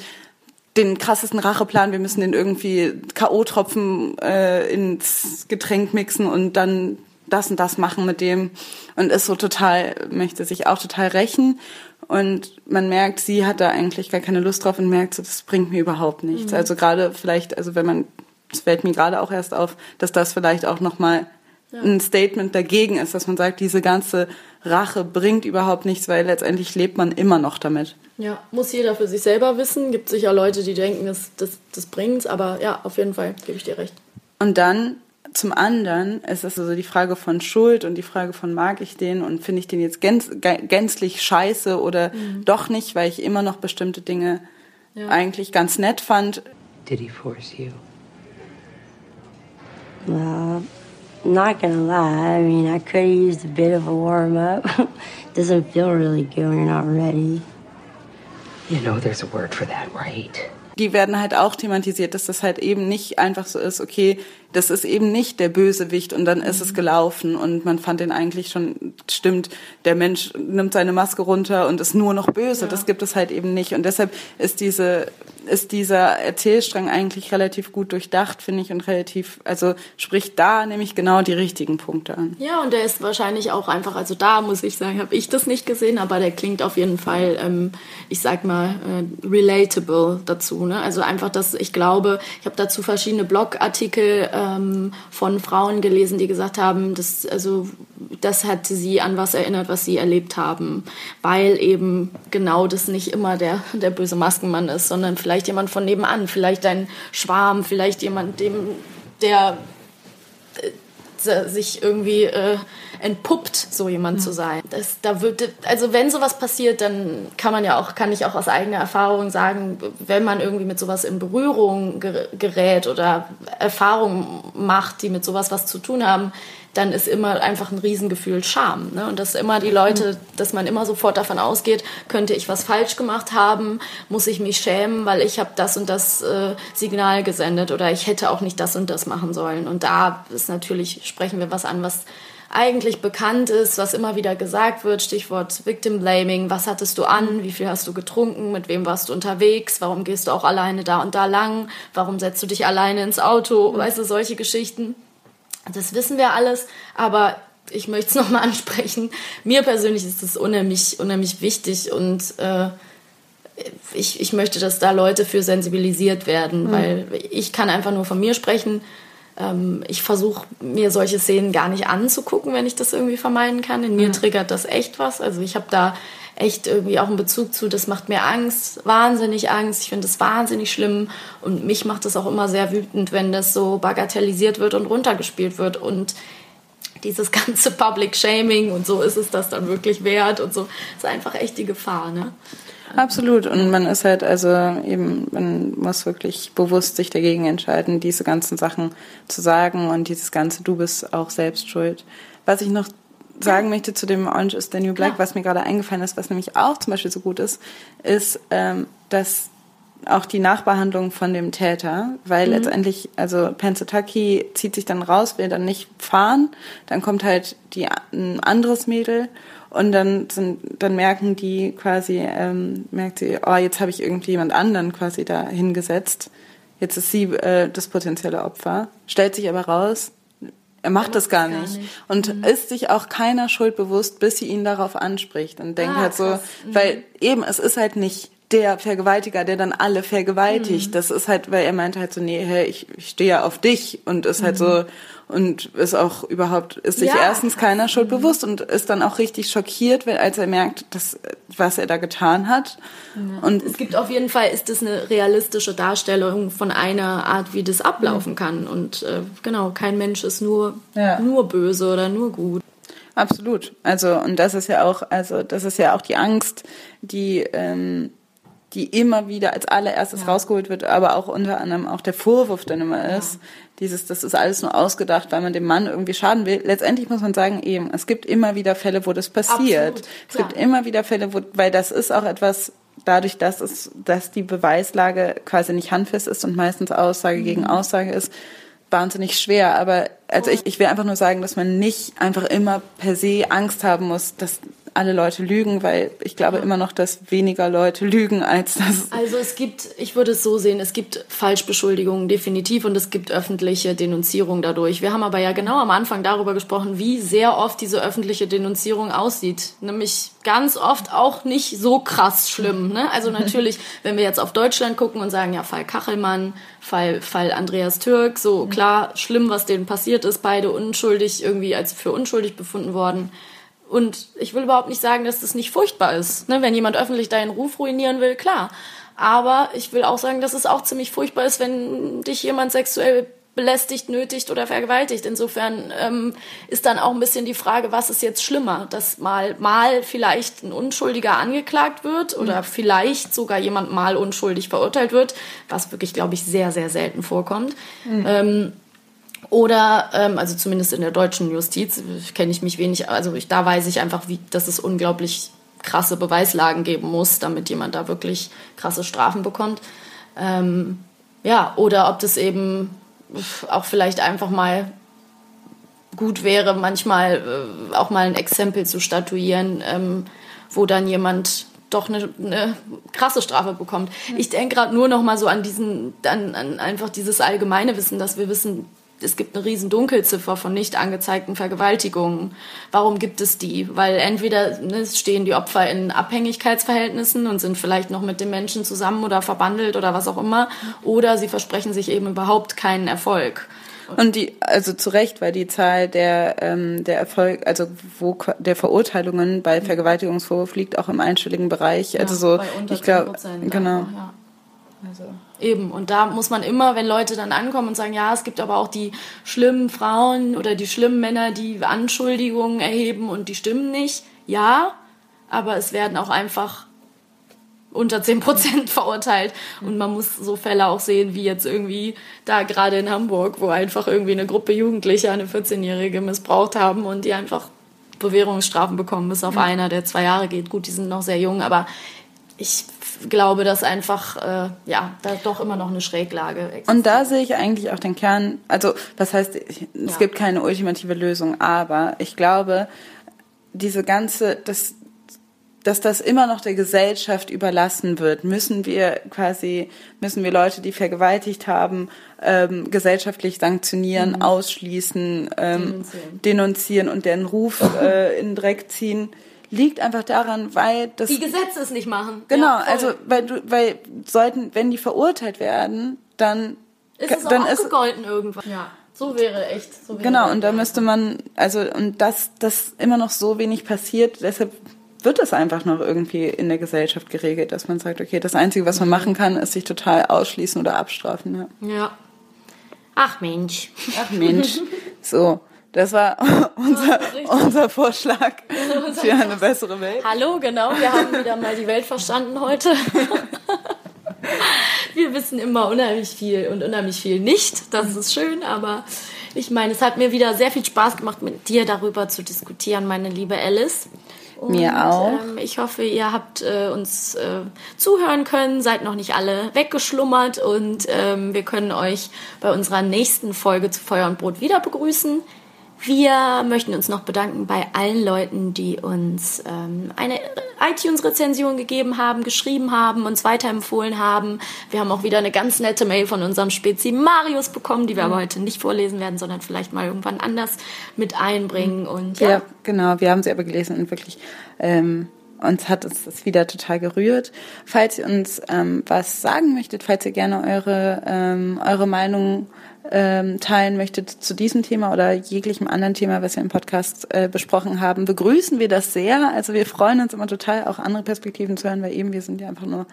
den krassesten Racheplan, wir müssen den irgendwie K.O.-Tropfen äh, ins Getränk mixen und dann das und das machen mit dem und ist so total, möchte sich auch total rächen. Und man merkt, sie hat da eigentlich gar keine Lust drauf und merkt so, das bringt mir überhaupt nichts. Mhm. Also gerade vielleicht, also wenn man, es fällt mir gerade auch erst auf, dass das vielleicht auch nochmal ja. ein Statement dagegen ist, dass man sagt, diese ganze Rache bringt überhaupt nichts, weil letztendlich lebt man immer noch damit. Ja, muss jeder für sich selber wissen. Gibt sicher Leute, die denken, das, das, das bringt's, aber ja, auf jeden Fall gebe ich dir recht. Und dann zum anderen ist es also die Frage von Schuld und die Frage von mag ich den und finde ich den jetzt gänz, gänzlich scheiße oder mhm. doch nicht, weil ich immer noch bestimmte Dinge ja. eigentlich ganz nett fand. Did he force you? Well, not gonna lie. I mean, I could have used a bit of a warm up. Doesn't feel really good when you're not ready. You know there's a word for that, right? Die werden halt auch thematisiert, dass das halt eben nicht einfach so ist, okay, das ist eben nicht der Bösewicht und dann ist es mhm. gelaufen und man fand den eigentlich schon, stimmt, der Mensch nimmt seine Maske runter und ist nur noch böse. Ja. Das gibt es halt eben nicht. Und deshalb ist diese, ist dieser Erzählstrang eigentlich relativ gut durchdacht, finde ich, und relativ, also spricht da nämlich genau die richtigen Punkte an. Ja, und der ist wahrscheinlich auch einfach, also da muss ich sagen, habe ich das nicht gesehen, aber der klingt auf jeden Fall, ähm, ich sag mal, äh, relatable dazu. Ne? Also einfach, dass ich glaube, ich habe dazu verschiedene Blogartikel äh, ähm, von Frauen gelesen, die gesagt haben, dass, also, das hat sie an was erinnert, was sie erlebt haben, weil eben genau das nicht immer der, der böse Maskenmann ist, sondern vielleicht jemand von nebenan, vielleicht ein Schwarm, vielleicht jemand, dem, der sich irgendwie äh, entpuppt, so jemand mhm. zu sein. Das, da wird, also wenn sowas passiert, dann kann man ja auch, kann ich auch aus eigener Erfahrung sagen, wenn man irgendwie mit sowas in Berührung gerät oder Erfahrungen macht, die mit sowas was zu tun haben, dann ist immer einfach ein Riesengefühl Scham. Ne? Und dass immer die Leute, mhm. dass man immer sofort davon ausgeht, könnte ich was falsch gemacht haben, muss ich mich schämen, weil ich habe das und das äh, Signal gesendet oder ich hätte auch nicht das und das machen sollen. Und da ist natürlich, sprechen wir was an, was eigentlich bekannt ist, was immer wieder gesagt wird, Stichwort Victim Blaming, was hattest du an, wie viel hast du getrunken, mit wem warst du unterwegs, warum gehst du auch alleine da und da lang, warum setzt du dich alleine ins Auto, mhm. weißt du, solche Geschichten. Das wissen wir alles, aber ich möchte es nochmal ansprechen. Mir persönlich ist es unheimlich, unheimlich wichtig und äh, ich, ich möchte, dass da Leute für sensibilisiert werden, mhm. weil ich kann einfach nur von mir sprechen ähm, ich versuche mir solche Szenen gar nicht anzugucken, wenn ich das irgendwie vermeiden kann. In mir mhm. triggert das echt was. Also ich habe da echt irgendwie auch einen Bezug zu, das macht mir Angst, wahnsinnig Angst. Ich finde das wahnsinnig schlimm und mich macht das auch immer sehr wütend, wenn das so bagatellisiert wird und runtergespielt wird und dieses ganze Public Shaming und so ist es das dann wirklich wert und so ist einfach echt die Gefahr, ne? Absolut. Und man ist halt, also eben, man muss wirklich bewusst sich dagegen entscheiden, diese ganzen Sachen zu sagen und dieses ganze, du bist auch selbst schuld. Was ich noch sagen möchte zu dem Orange is the New Black, Klar. was mir gerade eingefallen ist, was nämlich auch zum Beispiel so gut ist, ist, ähm, dass auch die Nachbehandlung von dem Täter, weil letztendlich, also Pensataki zieht sich dann raus, will dann nicht fahren, dann kommt halt die, ein anderes Mädel und dann sind, dann merken die quasi, ähm, merkt sie, oh, jetzt habe ich irgendwie jemand anderen quasi da hingesetzt. Jetzt ist sie äh, das potenzielle Opfer. Stellt sich aber raus, er macht das gar nicht. Und ist sich auch keiner Schuld bewusst, bis sie ihn darauf anspricht und denkt Ah, halt so, krass. weil eben, es ist halt nicht der Vergewaltiger, der dann alle vergewaltigt. Das ist halt, weil er meinte halt so, nee, hey, ich, ich stehe ja auf dich und ist halt so und ist auch überhaupt, ist sich Ja. erstens keiner Schuld bewusst und ist dann auch richtig schockiert, weil als er merkt, dass, was er da getan hat. Und Es gibt auf jeden Fall, ist das eine realistische Darstellung von einer Art, wie das ablaufen kann. Und äh, genau, kein Mensch ist nur, Ja. nur böse oder nur gut. Absolut. Also, und das ist ja auch, also, das ist ja auch die Angst, die, ähm, die immer wieder als allererstes rausgeholt wird, aber auch unter anderem auch der Vorwurf dann immer ist. Dieses, das ist alles nur ausgedacht, weil man dem Mann irgendwie schaden will. Letztendlich muss man sagen, eben, es gibt immer wieder Fälle, wo das passiert. Absolut, es gibt immer wieder Fälle, wo, weil das ist auch etwas, dadurch, dass es, dass die Beweislage quasi nicht handfest ist und meistens Aussage gegen Mhm. Aussage ist, wahnsinnig schwer. Aber also ich, ich will einfach nur sagen, dass man nicht einfach immer per se Angst haben muss, dass alle Leute lügen, weil ich glaube immer noch, dass weniger Leute lügen, als das. Also es gibt, ich würde es so sehen, es gibt Falschbeschuldigungen definitiv und es gibt öffentliche Denunzierung dadurch. Wir haben aber ja genau am Anfang darüber gesprochen, wie sehr oft diese öffentliche Denunzierung aussieht. Nämlich ganz oft auch nicht so krass schlimm. Ne? Also natürlich, wenn wir jetzt auf Deutschland gucken und sagen, ja, Fall Kachelmann, Fall, Fall Andreas Türk, so klar, schlimm, was denen passiert ist, beide unschuldig, irgendwie als für unschuldig befunden worden. Und ich will überhaupt nicht sagen, dass das nicht furchtbar ist. Ne? Wenn jemand öffentlich deinen Ruf ruinieren will, klar. Aber ich will auch sagen, dass es auch ziemlich furchtbar ist, wenn dich jemand sexuell belästigt, nötigt oder vergewaltigt. Insofern ähm, ist dann auch ein bisschen die Frage, was ist jetzt schlimmer? Dass mal, mal vielleicht ein Unschuldiger angeklagt wird oder vielleicht sogar jemand mal unschuldig verurteilt wird, was wirklich, glaube ich, sehr, sehr selten vorkommt. Ähm, oder, ähm, also zumindest in der deutschen Justiz, kenne ich mich wenig, also ich, da weiß ich einfach, wie, dass es unglaublich krasse Beweislagen geben muss, damit jemand da wirklich krasse Strafen bekommt. Ähm, ja, oder ob das eben auch vielleicht einfach mal gut wäre, manchmal äh, auch mal ein Exempel zu statuieren, ähm, wo dann jemand doch eine, eine krasse Strafe bekommt. Ich denke gerade nur noch mal so an diesen, an, an einfach dieses allgemeine Wissen, dass wir wissen, es gibt eine riesen Dunkelziffer von nicht angezeigten Vergewaltigungen. Warum gibt es die? Weil entweder ne, stehen die Opfer in Abhängigkeitsverhältnissen und sind vielleicht noch mit dem Menschen zusammen oder verbandelt oder was auch immer, oder sie versprechen sich eben überhaupt keinen Erfolg. Und die, also zu Recht, weil die Zahl der, ähm, der Erfolg, also wo der Verurteilungen bei Vergewaltigungsvorwurf liegt auch im einstelligen Bereich. Also so, bei unter ich glaube, 10% genau. ja. Eben, und da muss man immer, wenn Leute dann ankommen und sagen, ja, es gibt aber auch die schlimmen Frauen oder die schlimmen Männer, die Anschuldigungen erheben und die stimmen nicht. Ja, aber es werden auch einfach unter 10% verurteilt. Und man muss so Fälle auch sehen, wie jetzt irgendwie da gerade in Hamburg, wo einfach irgendwie eine Gruppe Jugendlicher eine 14-Jährige missbraucht haben und die einfach Bewährungsstrafen bekommen, bis auf einer, der zwei Jahre geht. Gut, die sind noch sehr jung, aber ich glaube, dass einfach, äh, ja, da doch immer noch eine Schräglage existiert. Und da sehe ich eigentlich auch den Kern, also das heißt, es Ja. gibt keine ultimative Lösung, aber ich glaube, diese ganze, das, dass das immer noch der Gesellschaft überlassen wird, müssen wir quasi, müssen wir Leute, die vergewaltigt haben, ähm, gesellschaftlich sanktionieren, ausschließen, ähm, denunzieren. Denunzieren. und deren Ruf äh, in den Dreck ziehen, liegt einfach daran, weil das die Gesetze es nicht machen. Genau, Ja, also weil du, weil sollten, wenn die verurteilt werden, dann ist es dann auch ist abgegolten irgendwann. Ja, so wäre echt. So wäre genau und da müsste man also und das das immer noch so wenig passiert, deshalb wird es einfach noch irgendwie in der Gesellschaft geregelt, dass man sagt, okay, das Einzige, was man machen kann, ist sich total ausschließen oder abstrafen. Ja. Ja. Ach Mensch. Ach Mensch, so Das war unser, unser Vorschlag für eine bessere Welt. Hallo, genau. Wir haben wieder mal die Welt verstanden heute. Wir wissen immer unheimlich viel und unheimlich viel nicht. Das ist schön, aber ich meine, es hat mir wieder sehr viel Spaß gemacht, mit dir darüber zu diskutieren, meine liebe Alice. Und, Mir auch. Ähm, ich hoffe, ihr habt äh, uns äh, zuhören können, seid noch nicht alle weggeschlummert und ähm, wir können euch bei unserer nächsten Folge zu Feuer und Brot wieder begrüßen. Wir möchten uns noch bedanken bei allen Leuten, die uns ähm, eine iTunes-Rezension gegeben haben, geschrieben haben, uns weiterempfohlen haben. Wir haben auch wieder eine ganz nette Mail von unserem Spezi Marius bekommen, die wir aber heute nicht vorlesen werden, sondern vielleicht mal irgendwann anders mit einbringen. Und ja, Ja, genau. Wir haben sie aber gelesen und wirklich ähm, uns hat es das wieder total gerührt. Falls ihr uns ähm, was sagen möchtet, falls ihr gerne eure ähm, eure Meinung ähm, teilen möchtet zu diesem Thema oder jeglichem anderen Thema, was wir im Podcast äh, besprochen haben, begrüßen wir das sehr. Also wir freuen uns immer total, auch andere Perspektiven zu hören, weil eben wir sind ja einfach nur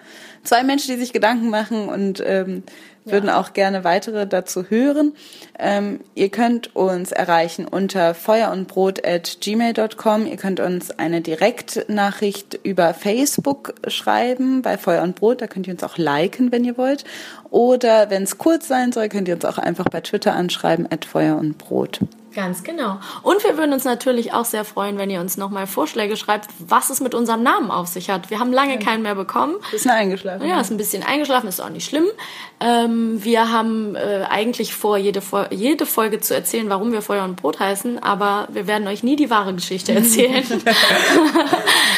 zwei Menschen, die sich Gedanken machen und ähm, würden auch gerne weitere dazu hören. Ähm, ihr könnt uns erreichen unter feuerundbrot at gmail.com. Ihr könnt uns eine Direktnachricht über Facebook schreiben bei Feuer und Brot. Da könnt ihr uns auch liken, wenn ihr wollt. Oder wenn es kurz sein soll, könnt ihr uns auch einfach bei Twitter anschreiben at Feuer und Brot. Ganz genau. Und wir würden uns natürlich auch sehr freuen, wenn ihr uns nochmal Vorschläge schreibt, was es mit unserem Namen auf sich hat. Wir haben lange keinen mehr bekommen. Bisschen eingeschlafen. Ja, ist ein bisschen eingeschlafen, ist auch nicht schlimm. Ähm, wir haben äh, eigentlich vor, jede, Fol jede Folge zu erzählen, warum wir Feuer und Brot heißen, aber wir werden euch nie die wahre Geschichte erzählen.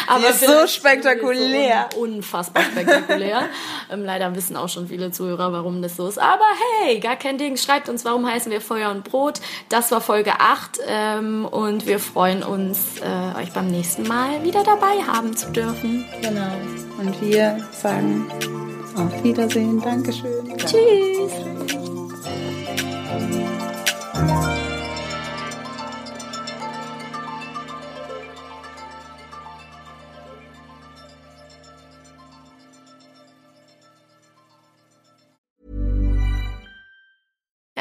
aber ist so spektakulär. So unfassbar spektakulär. ähm, leider wissen auch schon viele Zuhörer, warum das so ist. Aber hey, gar kein Ding. Schreibt uns, warum heißen wir Feuer und Brot. Das war Folge 8 ähm, und wir freuen uns, äh, euch beim nächsten Mal wieder dabei haben zu dürfen. Genau. Und wir sagen auf Wiedersehen. Dankeschön. Tschüss.